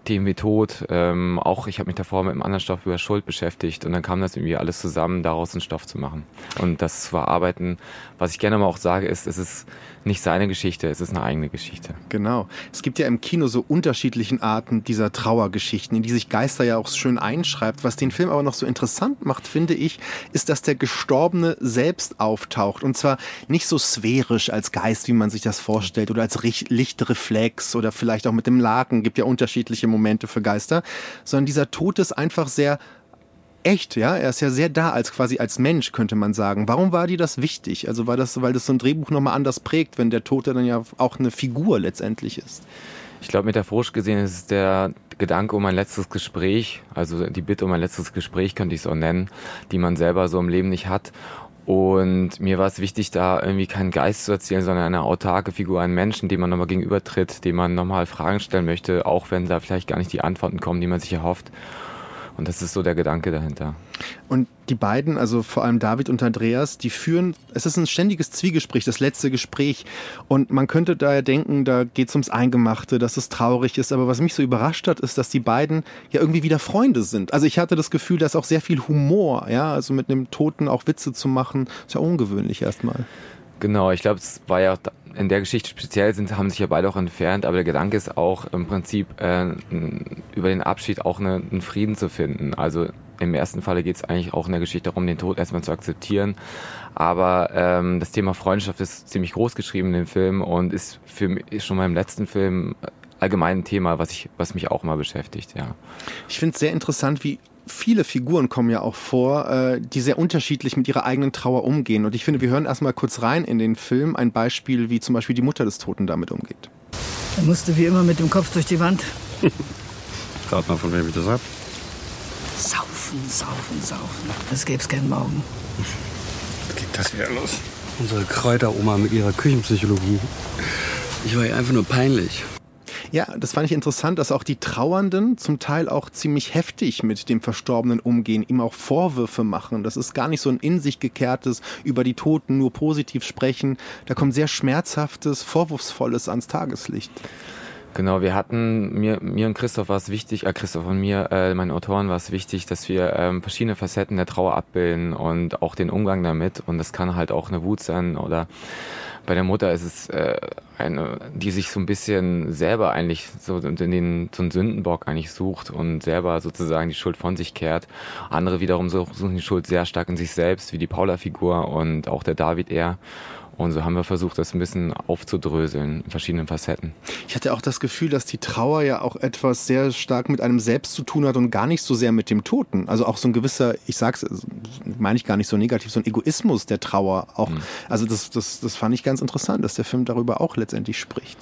Themen wie Tod, ähm, auch ich habe mich davor mit einem anderen Stoff über Schuld beschäftigt und dann kam das irgendwie alles zusammen, daraus einen Stoff zu machen. Und das zu verarbeiten, was ich gerne mal auch sage, ist, es ist nicht seine Geschichte, es ist eine eigene Geschichte. Genau. Es gibt ja im Kino so unterschiedlichen Arten dieser Trauergeschichten, in die sich Geister ja auch schön einschreibt. Was den Film aber noch so interessant macht, finde ich, ist, dass der Gestorbene selbst auftaucht. Und zwar nicht so sphärisch als Geist, wie man sich das vorstellt, oder als Lichtreflex oder vielleicht auch mit dem Laken. Gibt ja unterschiedliche Momente für Geister, sondern dieser Tod ist einfach sehr echt, ja. Er ist ja sehr da als quasi als Mensch, könnte man sagen. Warum war dir das wichtig? Also war das, weil das so ein Drehbuch nochmal anders prägt, wenn der Tote dann ja auch eine Figur letztendlich ist? Ich glaube, metaphorisch gesehen ist es der Gedanke um ein letztes Gespräch, also die Bitte um ein letztes Gespräch, könnte ich es auch nennen, die man selber so im Leben nicht hat. Und mir war es wichtig, da irgendwie keinen Geist zu erzählen, sondern eine autarke Figur, einen Menschen, dem man nochmal gegenübertritt, dem man nochmal Fragen stellen möchte, auch wenn da vielleicht gar nicht die Antworten kommen, die man sich erhofft. Und das ist so der Gedanke dahinter. Und die beiden, also vor allem David und Andreas, die führen, es ist ein ständiges Zwiegespräch, das letzte Gespräch. Und man könnte daher denken, da geht es ums Eingemachte, dass es traurig ist. Aber was mich so überrascht hat, ist, dass die beiden ja irgendwie wieder Freunde sind. Also ich hatte das Gefühl, dass auch sehr viel Humor, ja, also mit einem Toten auch Witze zu machen, ist ja ungewöhnlich erstmal. Genau, ich glaube, es war ja in der Geschichte speziell sind, haben sich ja beide auch entfernt, aber der Gedanke ist auch im Prinzip äh, über den Abschied auch eine, einen Frieden zu finden. Also im ersten Falle geht es eigentlich auch in der Geschichte darum, den Tod erstmal zu akzeptieren. Aber ähm, das Thema Freundschaft ist ziemlich groß geschrieben in dem Film und ist für mich schon mal im letzten Film allgemein ein Thema, was ich, was mich auch mal beschäftigt, ja. Ich finde es sehr interessant, wie viele Figuren kommen ja auch vor, äh, die sehr unterschiedlich mit ihrer eigenen Trauer umgehen. Und ich finde, wir hören erstmal kurz rein in den Film ein Beispiel, wie zum Beispiel die Mutter des Toten damit umgeht. Er musste wie immer mit dem Kopf durch die Wand. Rat mal, von wem ich das hab. Saufen, saufen, saufen. Es gäbe keinen Morgen. Was geht das wieder los? Unsere Kräuteroma mit ihrer Küchenpsychologie. Ich war ihr einfach nur peinlich. Ja, das fand ich interessant, dass auch die Trauernden zum Teil auch ziemlich heftig mit dem Verstorbenen umgehen, ihm auch Vorwürfe machen. Das ist gar nicht so ein in sich gekehrtes, über die Toten nur positiv sprechen. Da kommt sehr schmerzhaftes, vorwurfsvolles ans Tageslicht. Genau, wir hatten, mir, mir und Christoph war es wichtig, äh, Christoph und mir, äh, meinen Autoren war es wichtig, dass wir ähm, verschiedene Facetten der Trauer abbilden und auch den Umgang damit. Und das kann halt auch eine Wut sein oder bei der Mutter ist es äh, eine, die sich so ein bisschen selber eigentlich so in den so einen Sündenbock eigentlich sucht und selber sozusagen die Schuld von sich kehrt. Andere wiederum suchen die Schuld sehr stark in sich selbst, wie die Paula-Figur und auch der David eher. Und so haben wir versucht, das ein bisschen aufzudröseln in verschiedenen Facetten. Ich hatte auch das Gefühl, dass die Trauer ja auch etwas sehr stark mit einem selbst zu tun hat und gar nicht so sehr mit dem Toten. Also auch so ein gewisser, ich sag's, meine ich gar nicht so negativ, so ein Egoismus der Trauer auch. Mhm. Also das, das, das fand ich ganz interessant, dass der Film darüber auch letztendlich spricht.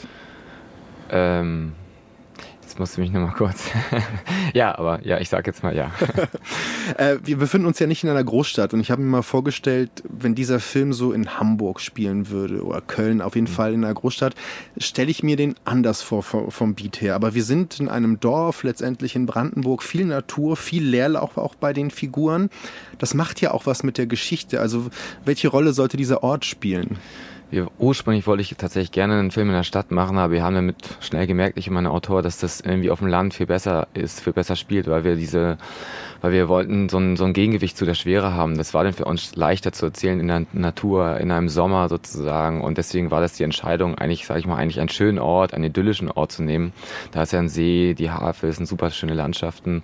Ähm, Jetzt musst du mich nochmal kurz. ja, aber ja, ich sag jetzt mal ja. äh, wir befinden uns ja nicht in einer Großstadt und ich habe mir mal vorgestellt, wenn dieser Film so in Hamburg spielen würde oder Köln, auf jeden mhm. Fall in einer Großstadt, stelle ich mir den anders vor vom Beat her. Aber wir sind in einem Dorf, letztendlich in Brandenburg, viel Natur, viel Leerlauf auch bei den Figuren. Das macht ja auch was mit der Geschichte. Also welche Rolle sollte dieser Ort spielen? Wir, ursprünglich wollte ich tatsächlich gerne einen Film in der Stadt machen, aber wir haben damit schnell gemerkt, ich und mein Autor, dass das irgendwie auf dem Land viel besser ist, viel besser spielt, weil wir diese, weil wir wollten so ein, so ein Gegengewicht zu der Schwere haben. Das war dann für uns leichter zu erzählen in der Natur, in einem Sommer sozusagen. Und deswegen war das die Entscheidung, eigentlich, sage ich mal, eigentlich einen schönen Ort, einen idyllischen Ort zu nehmen. Da ist ja ein See, die Havel, es sind super schöne Landschaften.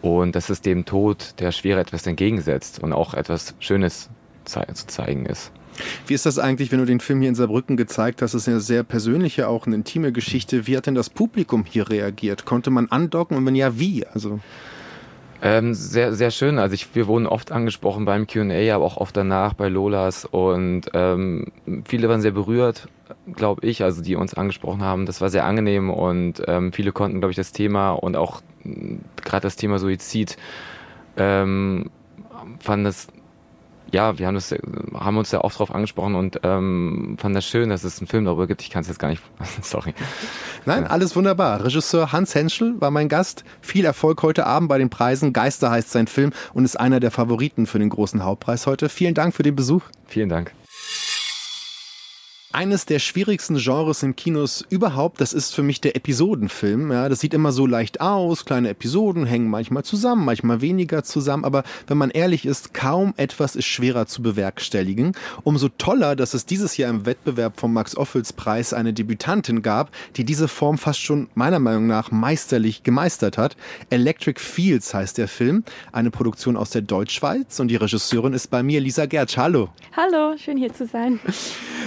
Und dass es dem Tod der Schwere etwas entgegensetzt und auch etwas Schönes zu zeigen ist. Wie ist das eigentlich, wenn du den Film hier in Saarbrücken gezeigt hast? Das ist eine sehr persönliche, auch eine intime Geschichte. Wie hat denn das Publikum hier reagiert? Konnte man andocken und wenn ja, wie? Also ähm, sehr, sehr schön. Also ich, wir wurden oft angesprochen beim Q&A, aber auch oft danach bei Lolas und ähm, viele waren sehr berührt, glaube ich, also die uns angesprochen haben. Das war sehr angenehm und ähm, viele konnten, glaube ich, das Thema und auch gerade das Thema Suizid ähm, fanden das ja, wir haben, das, haben uns ja oft drauf angesprochen und ähm, fanden das schön, dass es einen Film darüber gibt. Ich kann es jetzt gar nicht. Sorry. Nein, alles wunderbar. Regisseur Hans Henschel war mein Gast. Viel Erfolg heute Abend bei den Preisen. Geister heißt sein Film und ist einer der Favoriten für den großen Hauptpreis heute. Vielen Dank für den Besuch. Vielen Dank eines der schwierigsten Genres in Kinos überhaupt. Das ist für mich der Episodenfilm. Ja, das sieht immer so leicht aus. Kleine Episoden hängen manchmal zusammen, manchmal weniger zusammen. Aber wenn man ehrlich ist, kaum etwas ist schwerer zu bewerkstelligen. Umso toller, dass es dieses Jahr im Wettbewerb vom Max-Ophüls-Preis eine Debütantin gab, die diese Form fast schon meiner Meinung nach meisterlich gemeistert hat. Electric Fields heißt der Film. Eine Produktion aus der Deutschschweiz. Und die Regisseurin ist bei mir Lisa Gertsch. Hallo. Hallo, schön hier zu sein.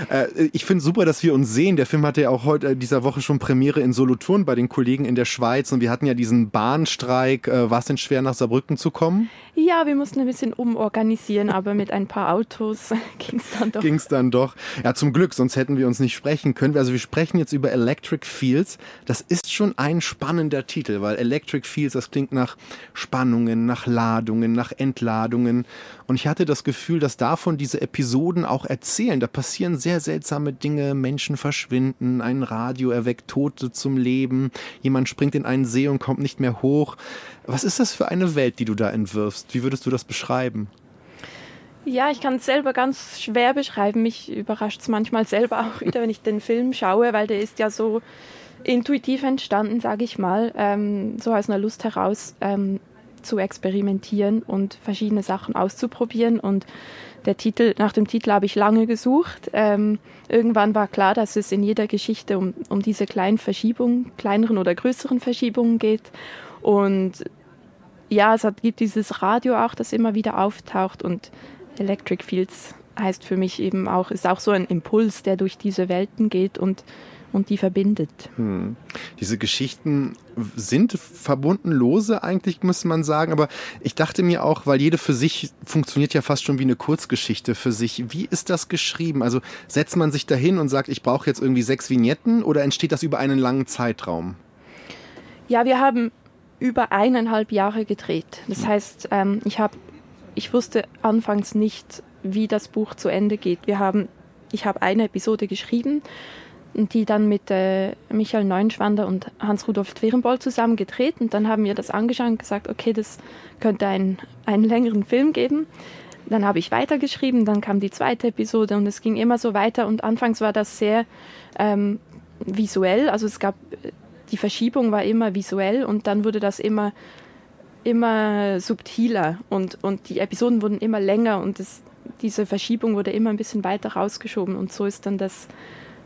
Äh, ich finde super, dass wir uns sehen. Der Film hatte ja auch heute äh, dieser Woche schon Premiere in Solothurn bei den Kollegen in der Schweiz und wir hatten ja diesen Bahnstreik. Äh, war es denn schwer, nach Saarbrücken zu kommen? Ja, wir mussten ein bisschen umorganisieren, aber mit ein paar Autos ging es dann doch. Ging es dann doch. Ja, zum Glück, sonst hätten wir uns nicht sprechen können. Also wir sprechen jetzt über Electric Fields. Das ist schon ein spannender Titel, weil Electric Fields, das klingt nach Spannungen, nach Ladungen, nach Entladungen. Und ich hatte das Gefühl, dass davon diese Episoden auch erzählen. Da passieren sehr seltsame seltsame Dinge, Menschen verschwinden, ein Radio erweckt Tote zum Leben, jemand springt in einen See und kommt nicht mehr hoch. Was ist das für eine Welt, die du da entwirfst? Wie würdest du das beschreiben? Ja, ich kann es selber ganz schwer beschreiben. Mich überrascht es manchmal selber auch wieder, wenn ich den Film schaue, weil der ist ja so intuitiv entstanden, sage ich mal, ähm, so aus einer Lust heraus ähm, zu experimentieren und verschiedene Sachen auszuprobieren. Und der Titel, nach dem Titel habe ich lange gesucht. Ähm, irgendwann war klar, dass es in jeder Geschichte um, um diese kleinen Verschiebungen, kleineren oder größeren Verschiebungen geht. Und ja, es hat, gibt dieses Radio auch, das immer wieder auftaucht und Electric Fields heißt für mich eben auch, ist auch so ein Impuls, der durch diese Welten geht und, und die verbindet. Hm. Diese Geschichten sind verbunden lose eigentlich, muss man sagen. Aber ich dachte mir auch, weil jede für sich funktioniert ja fast schon wie eine Kurzgeschichte für sich. Wie ist das geschrieben? Also setzt man sich dahin und sagt, ich brauche jetzt irgendwie sechs Vignetten oder entsteht das über einen langen Zeitraum? Ja, wir haben über eineinhalb Jahre gedreht. Das hm. heißt, ähm, ich habe ich wusste anfangs nicht, wie das Buch zu Ende geht. Wir haben, ich habe eine Episode geschrieben, die dann mit äh, Michael Neuenschwander und Hans-Rudolf Twerenboll zusammen gedreht. Und dann haben wir das angeschaut und gesagt, okay, das könnte ein, einen längeren Film geben. Dann habe ich weitergeschrieben, dann kam die zweite Episode und es ging immer so weiter. Und anfangs war das sehr ähm, visuell, also es gab, die Verschiebung war immer visuell und dann wurde das immer immer subtiler und, und die Episoden wurden immer länger und das, diese Verschiebung wurde immer ein bisschen weiter rausgeschoben und so ist dann das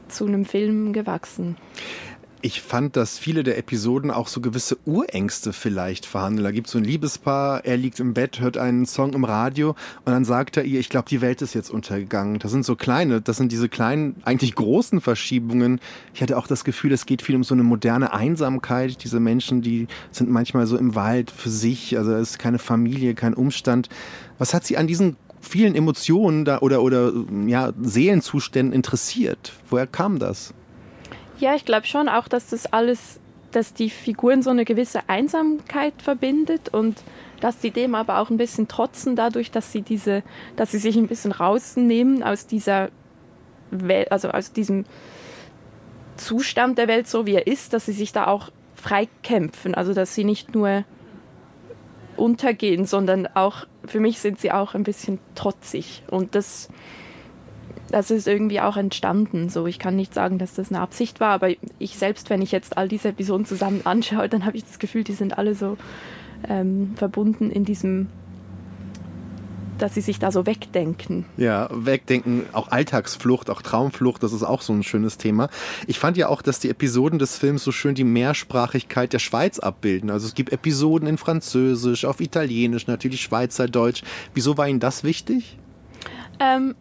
zu einem Film gewachsen. Ich fand, dass viele der Episoden auch so gewisse Urängste vielleicht verhandeln. Da gibt es so ein Liebespaar, er liegt im Bett, hört einen Song im Radio und dann sagt er ihr, ich glaube, die Welt ist jetzt untergegangen. Das sind so kleine, das sind diese kleinen, eigentlich großen Verschiebungen. Ich hatte auch das Gefühl, es geht viel um so eine moderne Einsamkeit. Diese Menschen, die sind manchmal so im Wald für sich, also es ist keine Familie, kein Umstand. Was hat sie an diesen vielen Emotionen da oder, oder ja, Seelenzuständen interessiert? Woher kam das? Ja, ich glaube schon auch, dass das alles, dass die Figuren so eine gewisse Einsamkeit verbindet und dass die dem aber auch ein bisschen trotzen dadurch, dass sie diese, dass sie sich ein bisschen rausnehmen aus dieser Welt, also aus diesem Zustand der Welt, so wie er ist, dass sie sich da auch frei kämpfen, also dass sie nicht nur untergehen, sondern auch, für mich sind sie auch ein bisschen trotzig und das das ist irgendwie auch entstanden. So, ich kann nicht sagen, dass das eine Absicht war, aber ich selbst, wenn ich jetzt all diese Episoden zusammen anschaue, dann habe ich das Gefühl, die sind alle so ähm, verbunden in diesem dass sie sich da so wegdenken. Ja, wegdenken, auch Alltagsflucht, auch Traumflucht, das ist auch so ein schönes Thema. Ich fand ja auch, dass die Episoden des Films so schön die Mehrsprachigkeit der Schweiz abbilden. Also es gibt Episoden in Französisch, auf Italienisch, natürlich Schweizerdeutsch. Wieso war Ihnen das wichtig? Ähm,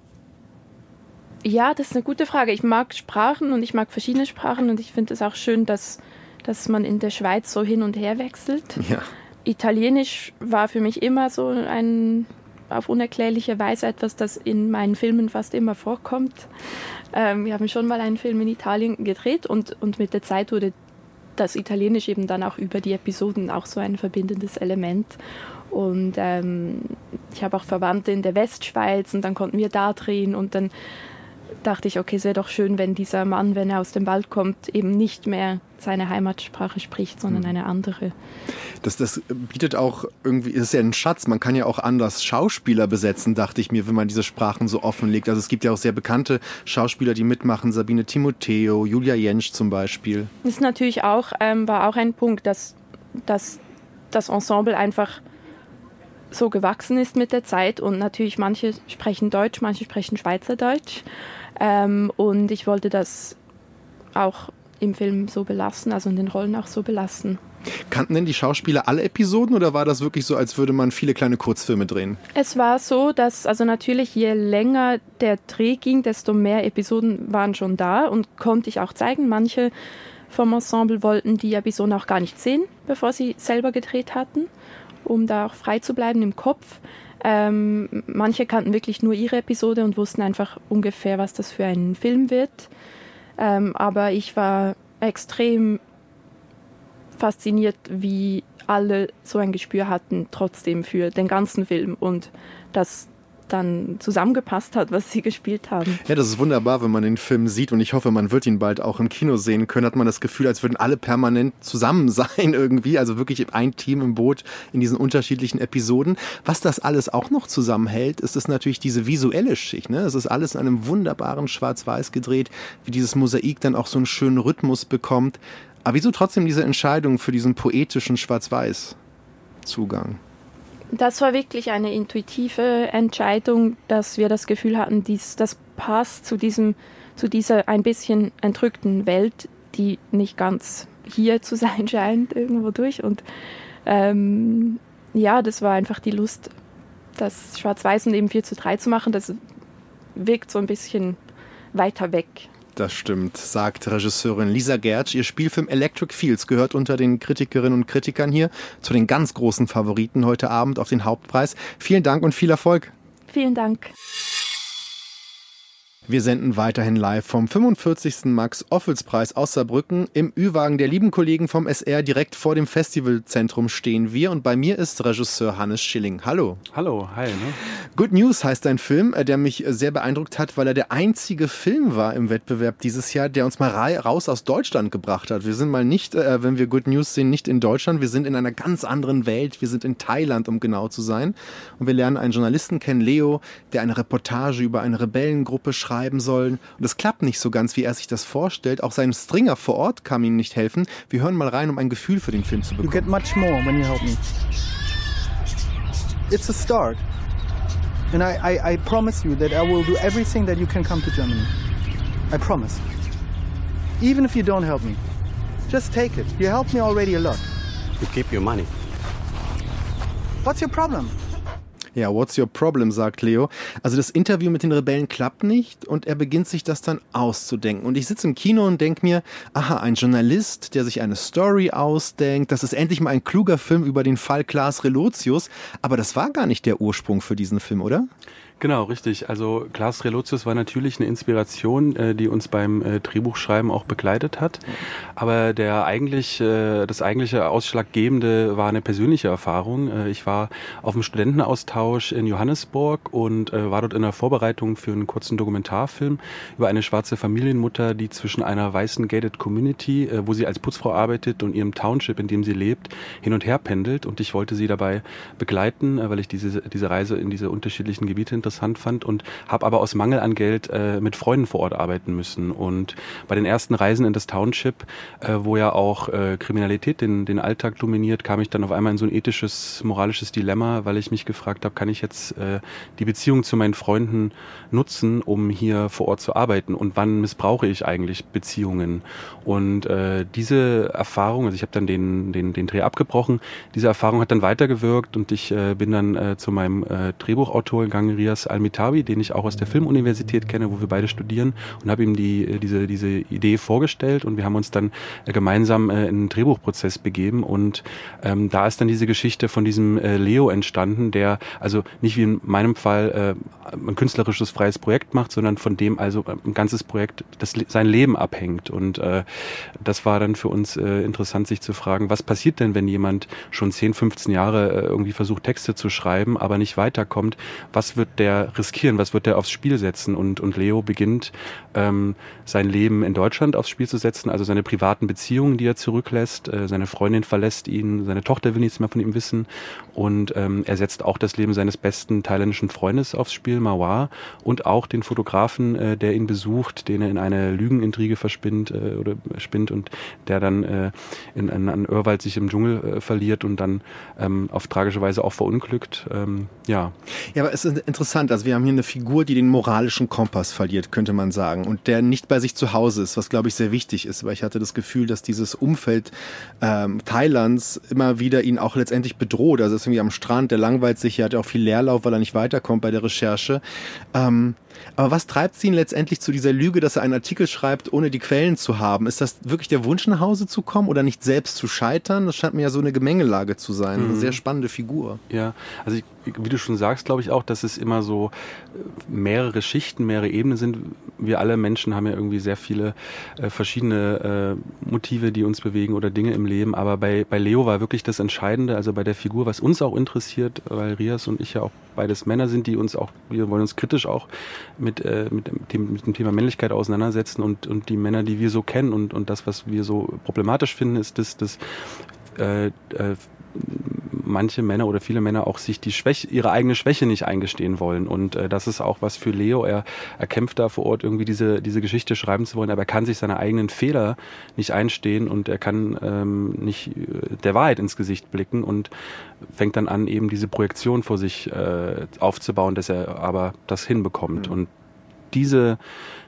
ja, das ist eine gute Frage. Ich mag Sprachen und ich mag verschiedene Sprachen und ich finde es auch schön, dass, dass man in der Schweiz so hin und her wechselt. Ja. Italienisch war für mich immer so ein auf unerklärliche Weise etwas, das in meinen Filmen fast immer vorkommt. Ähm, wir haben schon mal einen Film in Italien gedreht und, und mit der Zeit wurde das Italienisch eben dann auch über die Episoden auch so ein verbindendes Element. Und ähm, ich habe auch Verwandte in der Westschweiz und dann konnten wir da drehen und dann dachte ich, okay, es wäre doch schön, wenn dieser Mann, wenn er aus dem Wald kommt, eben nicht mehr seine Heimatsprache spricht, sondern mhm. eine andere. Das, das bietet auch irgendwie, ist ja ein Schatz. Man kann ja auch anders Schauspieler besetzen, dachte ich mir, wenn man diese Sprachen so offenlegt. Also es gibt ja auch sehr bekannte Schauspieler, die mitmachen. Sabine Timoteo, Julia Jentsch zum Beispiel. Das ist natürlich auch, ähm, war auch ein Punkt, dass, dass das Ensemble einfach so gewachsen ist mit der Zeit und natürlich manche sprechen Deutsch, manche sprechen Schweizerdeutsch. Ähm, und ich wollte das auch im Film so belassen, also in den Rollen auch so belassen. Kannten denn die Schauspieler alle Episoden oder war das wirklich so, als würde man viele kleine Kurzfilme drehen? Es war so, dass also natürlich je länger der Dreh ging, desto mehr Episoden waren schon da und konnte ich auch zeigen. Manche vom Ensemble wollten die Episoden auch gar nicht sehen, bevor sie selber gedreht hatten, um da auch frei zu bleiben im Kopf. Ähm, manche kannten wirklich nur ihre Episode und wussten einfach ungefähr, was das für ein Film wird. Ähm, aber ich war extrem fasziniert, wie alle so ein Gespür hatten, trotzdem für den ganzen Film und dass dann zusammengepasst hat, was sie gespielt haben. Ja, das ist wunderbar, wenn man den Film sieht und ich hoffe, man wird ihn bald auch im Kino sehen können, hat man das Gefühl, als würden alle permanent zusammen sein irgendwie, also wirklich ein Team im Boot in diesen unterschiedlichen Episoden. Was das alles auch noch zusammenhält, ist es natürlich diese visuelle Schicht. Ne? Es ist alles in einem wunderbaren Schwarz-Weiß gedreht, wie dieses Mosaik dann auch so einen schönen Rhythmus bekommt. Aber wieso trotzdem diese Entscheidung für diesen poetischen Schwarz-Weiß-Zugang? Das war wirklich eine intuitive Entscheidung, dass wir das Gefühl hatten, dies, das passt zu, diesem, zu dieser ein bisschen entrückten Welt, die nicht ganz hier zu sein scheint irgendwo durch. Und ähm, ja, das war einfach die Lust, das Schwarz-Weiß und eben 4 zu 3 zu machen. Das wirkt so ein bisschen weiter weg. Das stimmt, sagt Regisseurin Lisa Gertsch. Ihr Spielfilm Electric Fields gehört unter den Kritikerinnen und Kritikern hier zu den ganz großen Favoriten heute Abend auf den Hauptpreis. Vielen Dank und viel Erfolg. Vielen Dank. Wir senden weiterhin live vom 45. Max-Offels-Preis aus Saarbrücken. Im Ü-Wagen der lieben Kollegen vom SR direkt vor dem Festivalzentrum stehen wir und bei mir ist Regisseur Hannes Schilling. Hallo. Hallo, hi. Ne? Good News heißt ein Film, äh, der mich sehr beeindruckt hat, weil er der einzige Film war im Wettbewerb dieses Jahr, der uns mal raus aus Deutschland gebracht hat. Wir sind mal nicht, äh, wenn wir Good News sehen, nicht in Deutschland. Wir sind in einer ganz anderen Welt. Wir sind in Thailand, um genau zu sein. Und wir lernen einen Journalisten kennen, Leo, der eine Reportage über eine Rebellengruppe schreibt schreiben sollen. Und es klappt nicht so ganz, wie er sich das vorstellt. Auch sein Stringer vor Ort kam ihm nicht helfen. Wir hören mal rein, um ein Gefühl für den Film zu bekommen. You get much more when you help me. It's a start. And I, I, I promise you that I will do everything that you can come to Germany. I promise. Even if you don't help me. Just take it. You helped me already a lot. You keep your money. What's your problem? Ja, what's your problem, sagt Leo. Also das Interview mit den Rebellen klappt nicht und er beginnt sich das dann auszudenken. Und ich sitze im Kino und denke mir, aha, ein Journalist, der sich eine Story ausdenkt, das ist endlich mal ein kluger Film über den Fall Klaas Relotius. Aber das war gar nicht der Ursprung für diesen Film, oder? Genau, richtig. Also Klaas Relotius war natürlich eine Inspiration, äh, die uns beim äh, Drehbuchschreiben auch begleitet hat. Aber der eigentlich, äh, das eigentliche Ausschlaggebende war eine persönliche Erfahrung. Äh, ich war auf einem Studentenaustausch in Johannesburg und äh, war dort in der Vorbereitung für einen kurzen Dokumentarfilm über eine schwarze Familienmutter, die zwischen einer weißen Gated Community, äh, wo sie als Putzfrau arbeitet, und ihrem Township, in dem sie lebt, hin und her pendelt. Und ich wollte sie dabei begleiten, weil ich diese, diese Reise in diese unterschiedlichen Gebiete interessant fand und habe aber aus Mangel an Geld äh, mit Freunden vor Ort arbeiten müssen. Und bei den ersten Reisen in das Township, äh, wo ja auch äh, Kriminalität den, den Alltag dominiert, kam ich dann auf einmal in so ein ethisches, moralisches Dilemma, weil ich mich gefragt habe, kann ich jetzt äh, die Beziehung zu meinen Freunden nutzen, um hier vor Ort zu arbeiten? Und wann missbrauche ich eigentlich Beziehungen? Und äh, diese Erfahrung, also ich habe dann den, den, den Dreh abgebrochen, diese Erfahrung hat dann weitergewirkt und ich äh, bin dann äh, zu meinem äh, Drehbuchautor gegangen, Rias Elias Almitawi, den ich auch aus der Filmuniversität kenne, wo wir beide studieren und habe ihm die, äh, diese, diese Idee vorgestellt und wir haben uns dann äh, gemeinsam äh, in einen Drehbuchprozess begeben und ähm, da ist dann diese Geschichte von diesem äh, Leo entstanden, der also nicht wie in meinem Fall äh, ein künstlerisches freies Projekt macht, sondern von dem also ein ganzes Projekt, das sein Leben abhängt und äh, das war dann für uns äh, interessant, sich zu fragen, was passiert denn, wenn jemand schon 10, 15 Jahre äh, irgendwie versucht, Texte zu schreiben, aber nicht weiterkommt? Was wird der der riskieren? Was wird der aufs Spiel setzen? Und, und Leo beginnt ähm, sein Leben in Deutschland aufs Spiel zu setzen, also seine privaten Beziehungen, die er zurücklässt. Äh, seine Freundin verlässt ihn, seine Tochter will nichts mehr von ihm wissen. Und ähm, er setzt auch das Leben seines besten thailändischen Freundes aufs Spiel, Mawar, und auch den Fotografen, äh, der ihn besucht, den er in eine Lügenintrige verspinnt äh, oder spinnt und der dann äh, in, in, in Irrwald sich im Dschungel äh, verliert und dann ähm, auf tragische Weise auch verunglückt. Ähm, ja. Ja, aber es ist interessant interessant. Also wir haben hier eine Figur, die den moralischen Kompass verliert, könnte man sagen. Und der nicht bei sich zu Hause ist, was glaube ich sehr wichtig ist. Weil ich hatte das Gefühl, dass dieses Umfeld ähm, Thailands immer wieder ihn auch letztendlich bedroht. Also er ist irgendwie am Strand, der langweilt sich, er hat ja auch viel Leerlauf, weil er nicht weiterkommt bei der Recherche. Ähm, aber was treibt ihn letztendlich zu dieser Lüge, dass er einen Artikel schreibt, ohne die Quellen zu haben? Ist das wirklich der Wunsch, nach Hause zu kommen oder nicht selbst zu scheitern? Das scheint mir ja so eine Gemengelage zu sein. Mhm. Eine sehr spannende Figur. Ja, also ich, wie du schon sagst, glaube ich auch, dass es immer immer so äh, mehrere Schichten, mehrere Ebenen sind. Wir alle Menschen haben ja irgendwie sehr viele äh, verschiedene äh, Motive, die uns bewegen oder Dinge im Leben. Aber bei, bei Leo war wirklich das Entscheidende, also bei der Figur, was uns auch interessiert, weil Rias und ich ja auch beides Männer sind, die uns auch, wir wollen uns kritisch auch mit, äh, mit, dem, mit dem Thema Männlichkeit auseinandersetzen und, und die Männer, die wir so kennen und, und das, was wir so problematisch finden, ist, dass, dass äh, äh, manche Männer oder viele Männer auch sich die Schwäche, ihre eigene Schwäche nicht eingestehen wollen. Und äh, das ist auch was für Leo. Er, er kämpft da vor Ort irgendwie diese, diese Geschichte schreiben zu wollen, aber er kann sich seine eigenen Fehler nicht einstehen und er kann ähm, nicht äh, der Wahrheit ins Gesicht blicken und fängt dann an, eben diese Projektion vor sich äh, aufzubauen, dass er aber das hinbekommt. Mhm. Und diese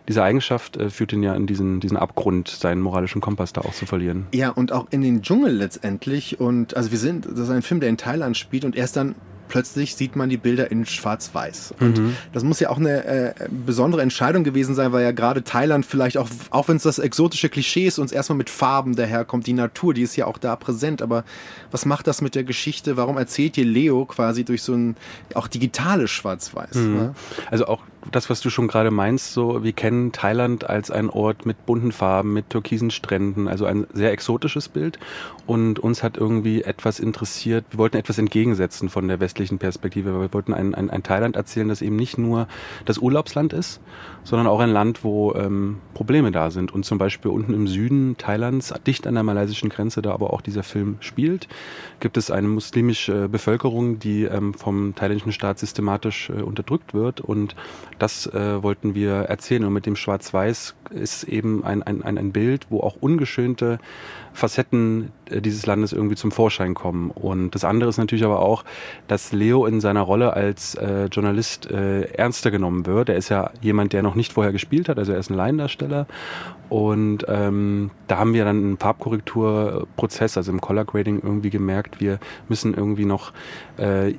diese Eigenschaft äh, führt ihn ja in diesen, diesen Abgrund, seinen moralischen Kompass da auch zu verlieren. Ja, und auch in den Dschungel letztendlich. Und also wir sind, das ist ein Film, der in Thailand spielt und erst dann plötzlich sieht man die Bilder in Schwarz-Weiß. Und mhm. das muss ja auch eine äh, besondere Entscheidung gewesen sein, weil ja gerade Thailand vielleicht auch, auch wenn es das exotische Klischee ist, uns erstmal mit Farben daherkommt, die Natur, die ist ja auch da präsent. Aber was macht das mit der Geschichte? Warum erzählt dir Leo quasi durch so ein auch digitales Schwarz-Weiß? Mhm. Ne? Also auch das, was du schon gerade meinst, so, wir kennen Thailand als ein Ort mit bunten Farben, mit türkisen Stränden, also ein sehr exotisches Bild. Und uns hat irgendwie etwas interessiert, wir wollten etwas entgegensetzen von der westlichen Perspektive, weil wir wollten ein, ein, ein Thailand erzählen, das eben nicht nur das Urlaubsland ist, sondern auch ein Land, wo ähm, Probleme da sind. Und zum Beispiel unten im Süden Thailands, dicht an der malaysischen Grenze, da aber auch dieser Film spielt, gibt es eine muslimische Bevölkerung, die ähm, vom thailändischen Staat systematisch äh, unterdrückt wird. Und das äh, wollten wir erzählen. Und mit dem Schwarz-Weiß ist eben ein, ein, ein Bild, wo auch ungeschönte Facetten dieses Landes irgendwie zum Vorschein kommen. Und das andere ist natürlich aber auch, dass Leo in seiner Rolle als äh, Journalist äh, ernster genommen wird. Er ist ja jemand, der noch nicht vorher gespielt hat, also er ist ein Laiendarsteller. Und ähm, da haben wir dann einen Farbkorrekturprozess, also im Color Grading irgendwie gemerkt, wir müssen irgendwie noch äh,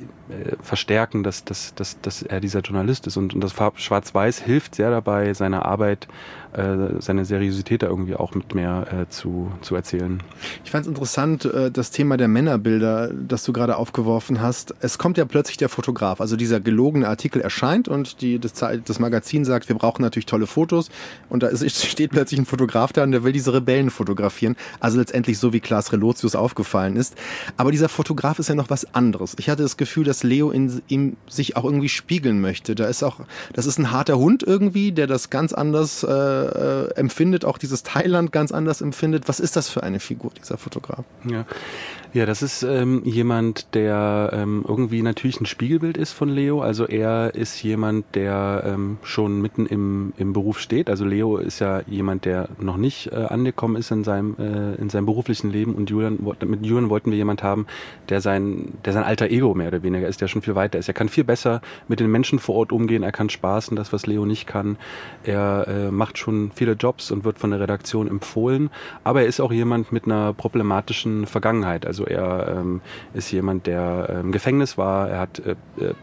verstärken, dass, dass, dass, dass er dieser Journalist ist. Und, und das Farb Schwarz-Weiß hilft sehr dabei, seine Arbeit äh, seine Seriosität da irgendwie auch mit mehr äh, zu, zu erzählen. Ich fand es interessant, äh, das Thema der Männerbilder, das du gerade aufgeworfen hast. Es kommt ja plötzlich der Fotograf, also dieser gelogene Artikel erscheint und die, das, das Magazin sagt, wir brauchen natürlich tolle Fotos und da ist, steht plötzlich ein Fotograf da und der will diese Rebellen fotografieren. Also letztendlich so wie Klaas Relotius aufgefallen ist. Aber dieser Fotograf ist ja noch was anderes. Ich hatte das Gefühl, dass Leo in ihm sich auch irgendwie spiegeln möchte. Da ist auch, das ist ein harter Hund irgendwie, der das ganz anders äh, äh, empfindet, auch dieses Thailand ganz anders empfindet. Was ist das für eine Figur, dieser Fotograf? Ja, ja, das ist ähm, jemand, der ähm, irgendwie natürlich ein Spiegelbild ist von Leo. Also er ist jemand, der ähm, schon mitten im, im Beruf steht. Also Leo ist ja jemand, der noch nicht äh, angekommen ist in seinem, äh, in seinem beruflichen Leben. Und Julian, mit Julian wollten wir jemand haben, der sein, der sein alter Ego mehr oder weniger ist, der schon viel weiter ist. Er kann viel besser mit den Menschen vor Ort umgehen. Er kann spaßen, das, was Leo nicht kann. Er äh, macht schon viele Jobs und wird von der Redaktion empfohlen. Aber er ist auch jemand mit einer problematischen Vergangenheit. Also also er ähm, ist jemand, der im ähm, Gefängnis war, er hat äh, äh,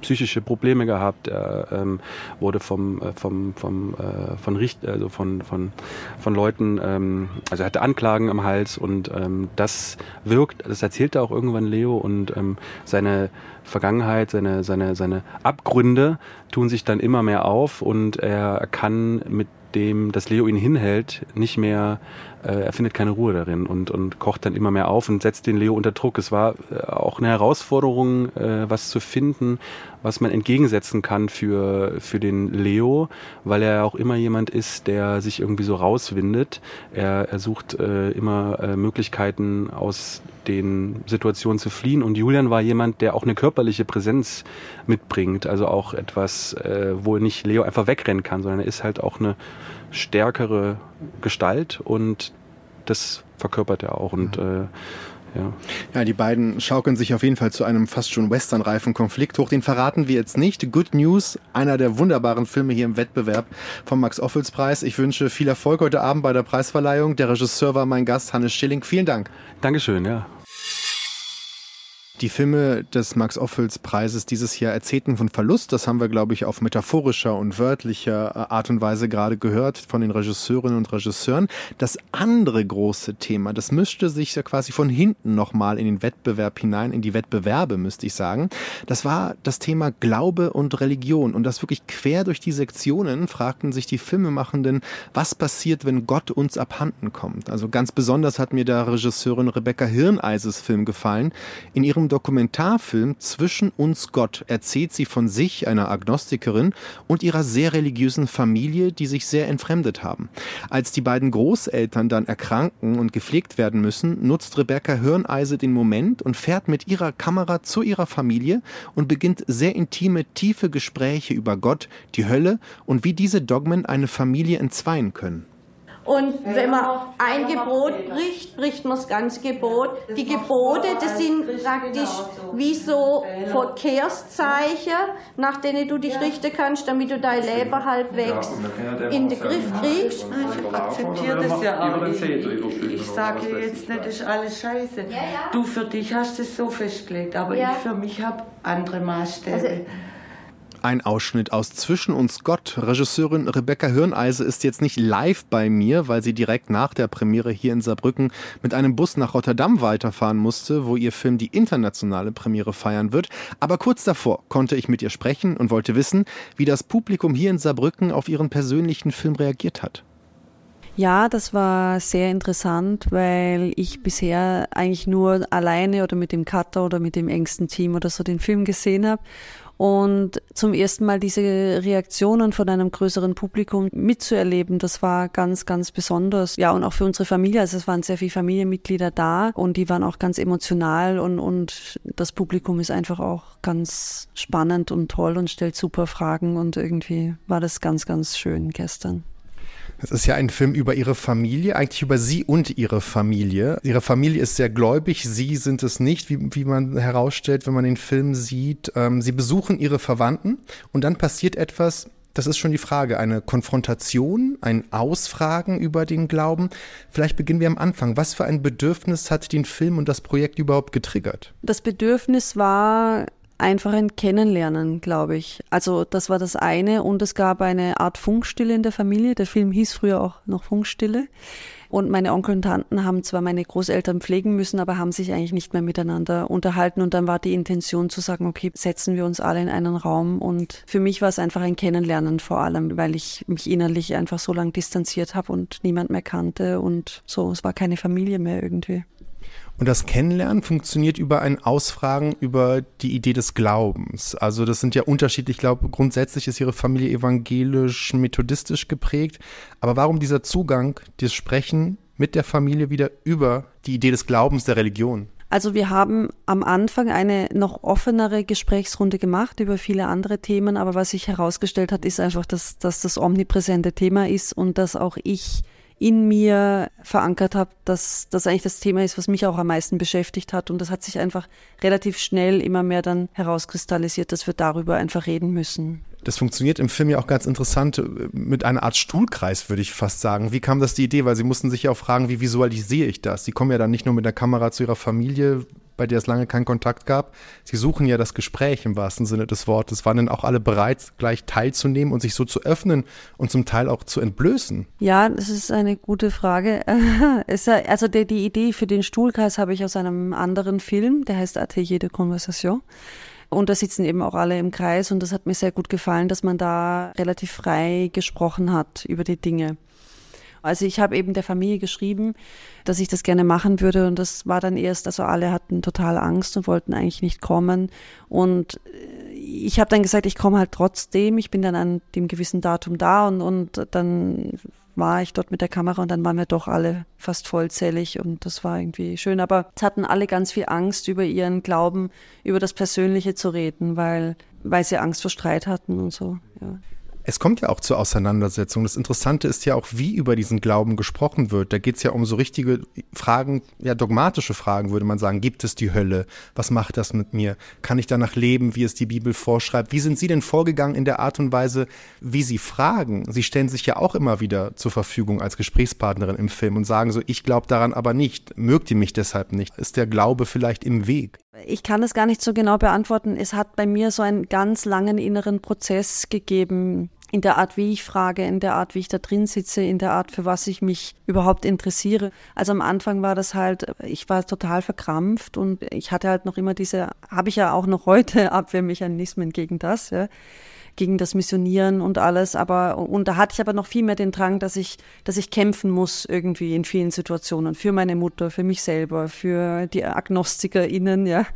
psychische Probleme gehabt, er ähm, wurde vom, äh, vom, vom, äh, von Richt, also von, von, von Leuten, ähm, also er hatte Anklagen am Hals und ähm, das wirkt, das erzählt er auch irgendwann Leo und ähm, seine Vergangenheit, seine, seine, seine Abgründe tun sich dann immer mehr auf und er kann mit dem, dass Leo ihn hinhält, nicht mehr er findet keine Ruhe darin und, und kocht dann immer mehr auf und setzt den Leo unter Druck. Es war äh, auch eine Herausforderung, äh, was zu finden, was man entgegensetzen kann für, für den Leo, weil er auch immer jemand ist, der sich irgendwie so rauswindet. Er, er sucht äh, immer äh, Möglichkeiten aus den Situationen zu fliehen. Und Julian war jemand, der auch eine körperliche Präsenz mitbringt, also auch etwas, äh, wo nicht Leo einfach wegrennen kann, sondern er ist halt auch eine stärkere Gestalt. Und das verkörpert er auch. Und äh, ja. ja, die beiden schaukeln sich auf jeden Fall zu einem fast schon westernreifen Konflikt hoch. Den verraten wir jetzt nicht. Good News, einer der wunderbaren Filme hier im Wettbewerb vom Max-Ophüls-Preis. Ich wünsche viel Erfolg heute Abend bei der Preisverleihung. Der Regisseur war mein Gast, Hannes Schilling. Vielen Dank. Dankeschön, ja. Die Filme des Max-Ophüls-Preises dieses Jahr erzählten von Verlust. Das haben wir, glaube ich, auf metaphorischer und wörtlicher äh, Art und Weise gerade gehört von den Regisseurinnen und Regisseuren. Das andere große Thema, das mischte sich ja quasi von hinten nochmal in den Wettbewerb hinein, in die Wettbewerbe, müsste ich sagen. Das war das Thema Glaube und Religion. Und das wirklich quer durch die Sektionen fragten sich die Filmemachenden, was passiert, wenn Gott uns abhanden kommt. Also ganz besonders hat mir der Regisseurin Rebecca Hirneises Film gefallen. In ihrem Dokumentarfilm Zwischen uns Gott erzählt sie von sich, einer Agnostikerin, und ihrer sehr religiösen Familie, die sich sehr entfremdet haben. Als die beiden Großeltern dann erkranken und gepflegt werden müssen, nutzt Rebecca Hirneise den Moment und fährt mit ihrer Kamera zu ihrer Familie und beginnt sehr intime, tiefe Gespräche über Gott, die Hölle und wie diese Dogmen eine Familie entzweien können. Und wenn man ein Gebot bricht, bricht man das ganze Gebot. Die Gebote, das sind praktisch wie so Verkehrszeichen, nach denen du dich richten kannst, damit du dein Leben halbwegs in den Griff kriegst. Ich akzeptiere das ja auch. Ich, ich, ich sage jetzt nicht, das ist alles scheiße. Du für dich hast es so festgelegt, aber ich für mich habe andere Maßstäbe. Also, ein Ausschnitt aus Zwischen uns Gott. Regisseurin Rebecca Hirneise ist jetzt nicht live bei mir, weil sie direkt nach der Premiere hier in Saarbrücken mit einem Bus nach Rotterdam weiterfahren musste, wo ihr Film die internationale Premiere feiern wird. Aber kurz davor konnte ich mit ihr sprechen und wollte wissen, wie das Publikum hier in Saarbrücken auf ihren persönlichen Film reagiert hat. Ja, das war sehr interessant, weil ich bisher eigentlich nur alleine oder mit dem Cutter oder mit dem engsten Team oder so den Film gesehen habe und zum ersten Mal diese Reaktionen von einem größeren Publikum mitzuerleben, das war ganz, ganz besonders. Ja, und auch für unsere Familie. Also es waren sehr viele Familienmitglieder da und die waren auch ganz emotional und, und das Publikum ist einfach auch ganz spannend und toll und stellt super Fragen und irgendwie war das ganz, ganz schön gestern. Es ist ja ein Film über ihre Familie, eigentlich über sie und ihre Familie. Ihre Familie ist sehr gläubig, sie sind es nicht, wie, wie man herausstellt, wenn man den Film sieht. Ähm, sie besuchen ihre Verwandten und dann passiert etwas, das ist schon die Frage, eine Konfrontation, ein Ausfragen über den Glauben. Vielleicht beginnen wir am Anfang. Was für ein Bedürfnis hat den Film und das Projekt überhaupt getriggert? Das Bedürfnis war einfach ein Kennenlernen, glaube ich. Also das war das eine und es gab eine Art Funkstille in der Familie. Der Film hieß früher auch noch Funkstille. Und meine Onkel und Tanten haben zwar meine Großeltern pflegen müssen, aber haben sich eigentlich nicht mehr miteinander unterhalten. Und dann war die Intention zu sagen, okay, setzen wir uns alle in einen Raum. Und für mich war es einfach ein Kennenlernen vor allem, weil ich mich innerlich einfach so lange distanziert habe und niemand mehr kannte. Und so, es war keine Familie mehr irgendwie. Und das Kennenlernen funktioniert über ein Ausfragen über die Idee des Glaubens. Also das sind ja unterschiedlich, ich glaube, grundsätzlich ist Ihre Familie evangelisch, methodistisch geprägt. Aber warum dieser Zugang, das Sprechen mit der Familie wieder über die Idee des Glaubens der Religion? Also wir haben am Anfang eine noch offenere Gesprächsrunde gemacht über viele andere Themen, aber was sich herausgestellt hat, ist einfach, dass, dass das omnipräsente Thema ist und dass auch ich in mir verankert habe, dass das eigentlich das Thema ist, was mich auch am meisten beschäftigt hat. Und das hat sich einfach relativ schnell immer mehr dann herauskristallisiert, dass wir darüber einfach reden müssen. Das funktioniert im Film ja auch ganz interessant äh, mit einer Art Stuhlkreis, würde ich fast sagen. Wie kam das die Idee? Weil Sie mussten sich ja auch fragen, wie visualisiere ich das? Sie kommen ja dann nicht nur mit der Kamera zu Ihrer Familie, bei der es lange keinen Kontakt gab. Sie suchen ja das Gespräch im wahrsten Sinne des Wortes. Waren denn auch alle bereit, gleich teilzunehmen und sich so zu öffnen und zum Teil auch zu entblößen? Ja, das ist eine gute Frage. also die, die Idee für den Stuhlkreis habe ich aus einem anderen Film, der heißt Atelier de Conversation. Und da sitzen eben auch alle im Kreis und das hat mir sehr gut gefallen, dass man da relativ frei gesprochen hat über die Dinge. Also ich habe eben der Familie geschrieben, dass ich das gerne machen würde und das war dann erst, also alle hatten total Angst und wollten eigentlich nicht kommen und äh, ich habe dann gesagt, ich komme halt trotzdem, ich bin dann an dem gewissen Datum da und, und dann war ich dort mit der Kamera und dann waren wir doch alle fast vollzählig und das war irgendwie schön. Aber es hatten alle ganz viel Angst, über ihren Glauben, über das Persönliche zu reden, weil, weil sie Angst vor Streit hatten und so. Ja. Es kommt ja auch zur Auseinandersetzung. Das Interessante ist ja auch, wie über diesen Glauben gesprochen wird. Da geht es ja um so richtige Fragen, ja dogmatische Fragen, würde man sagen. Gibt es die Hölle? Was macht das mit mir? Kann ich danach leben, wie es die Bibel vorschreibt? Wie sind Sie denn vorgegangen in der Art und Weise, wie Sie fragen? Sie stellen sich ja auch immer wieder zur Verfügung als Gesprächspartnerin im Film und sagen so, ich glaube daran aber nicht. Mögt ihr mich deshalb nicht? Ist der Glaube vielleicht im Weg? Ich kann es gar nicht so genau beantworten. Es hat bei mir so einen ganz langen inneren Prozess gegeben, in der Art, wie ich frage, in der Art, wie ich da drin sitze, in der Art, für was ich mich überhaupt interessiere. Also am Anfang war das halt, ich war total verkrampft und ich hatte halt noch immer diese, habe ich ja auch noch heute Abwehrmechanismen gegen das, ja gegen das Missionieren und alles. Aber und da hatte ich aber noch viel mehr den Drang, dass ich, dass ich kämpfen muss irgendwie in vielen Situationen für meine Mutter, für mich selber, für die AgnostikerInnen, ja.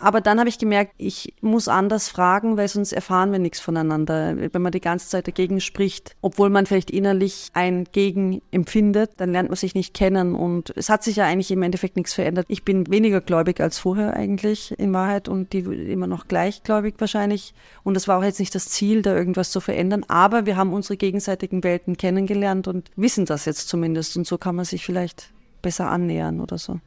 Aber dann habe ich gemerkt, ich muss anders fragen, weil sonst erfahren wir nichts voneinander. Wenn man die ganze Zeit dagegen spricht, obwohl man vielleicht innerlich ein Gegen empfindet, dann lernt man sich nicht kennen. Und es hat sich ja eigentlich im Endeffekt nichts verändert. Ich bin weniger gläubig als vorher eigentlich in Wahrheit und die immer noch gleichgläubig wahrscheinlich. Und das war auch jetzt nicht das Ziel Ziel, da irgendwas zu verändern. Aber wir haben unsere gegenseitigen Welten kennengelernt und wissen das jetzt zumindest. Und so kann man sich vielleicht besser annähern oder so.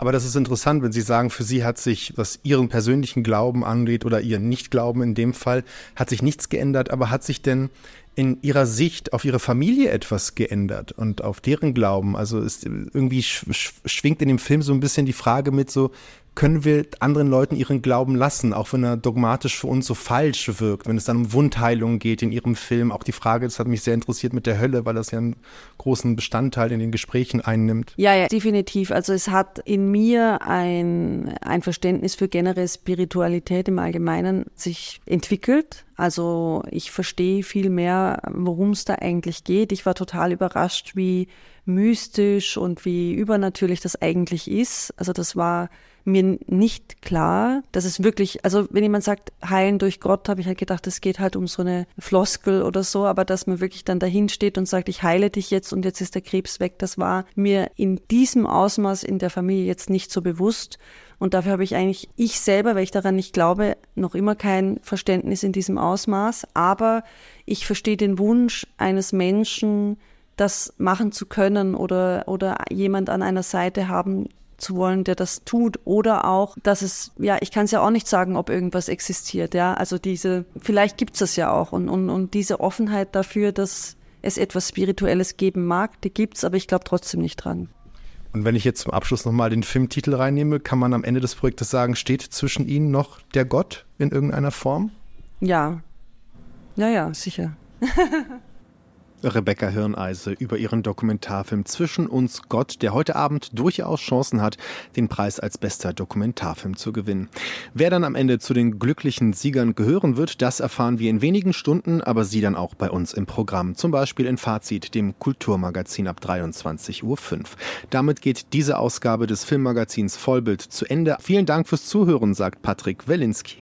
Aber das ist interessant, wenn Sie sagen, für Sie hat sich, was Ihren persönlichen Glauben angeht oder Ihren Nichtglauben in dem Fall, hat sich nichts geändert. Aber hat sich denn in Ihrer Sicht auf Ihre Familie etwas geändert und auf deren Glauben? Also ist irgendwie schwingt in dem Film so ein bisschen die Frage mit so, können wir anderen Leuten ihren Glauben lassen, auch wenn er dogmatisch für uns so falsch wirkt, wenn es dann um Wundheilung geht in ihrem Film. Auch die Frage, das hat mich sehr interessiert mit der Hölle, weil das ja einen großen Bestandteil in den Gesprächen einnimmt. Ja, ja, definitiv. Also es hat in mir ein, ein Verständnis für generelle Spiritualität im Allgemeinen sich entwickelt. Also ich verstehe viel mehr, worum es da eigentlich geht. Ich war total überrascht, wie mystisch und wie übernatürlich das eigentlich ist. Also das war mir nicht klar, dass es wirklich, also wenn jemand sagt, heilen durch Gott, habe ich halt gedacht, es geht halt um so eine Floskel oder so, aber dass man wirklich dann dahin steht und sagt, ich heile dich jetzt und jetzt ist der Krebs weg, das war mir in diesem Ausmaß in der Familie jetzt nicht so bewusst. Und dafür habe ich eigentlich, ich selber, weil ich daran nicht glaube, noch immer kein Verständnis in diesem Ausmaß. Aber ich verstehe den Wunsch eines Menschen, das machen zu können oder, oder jemand an einer Seite haben, zu wollen, der das tut oder auch, dass es, ja, ich kann es ja auch nicht sagen, ob irgendwas existiert, ja, also diese, vielleicht gibt es das ja auch und, und, und diese Offenheit dafür, dass es etwas Spirituelles geben mag, die gibt es, aber ich glaube trotzdem nicht dran. Und wenn ich jetzt zum Abschluss nochmal den Filmtitel reinnehme, kann man am Ende des Projektes sagen, steht zwischen ihnen noch der Gott in irgendeiner Form? Ja. Ja, ja, sicher. Rebecca Hirneise über ihren Dokumentarfilm Zwischen uns Gott, der heute Abend durchaus Chancen hat, den Preis als bester Dokumentarfilm zu gewinnen. Wer dann am Ende zu den glücklichen Siegern gehören wird, das erfahren wir in wenigen Stunden, aber Sie dann auch bei uns im Programm. Zum Beispiel in Fazit, dem Kulturmagazin ab 23.05 Uhr. Damit geht diese Ausgabe des Filmmagazins Vollbild zu Ende. Vielen Dank fürs Zuhören, sagt Patrick Welinski.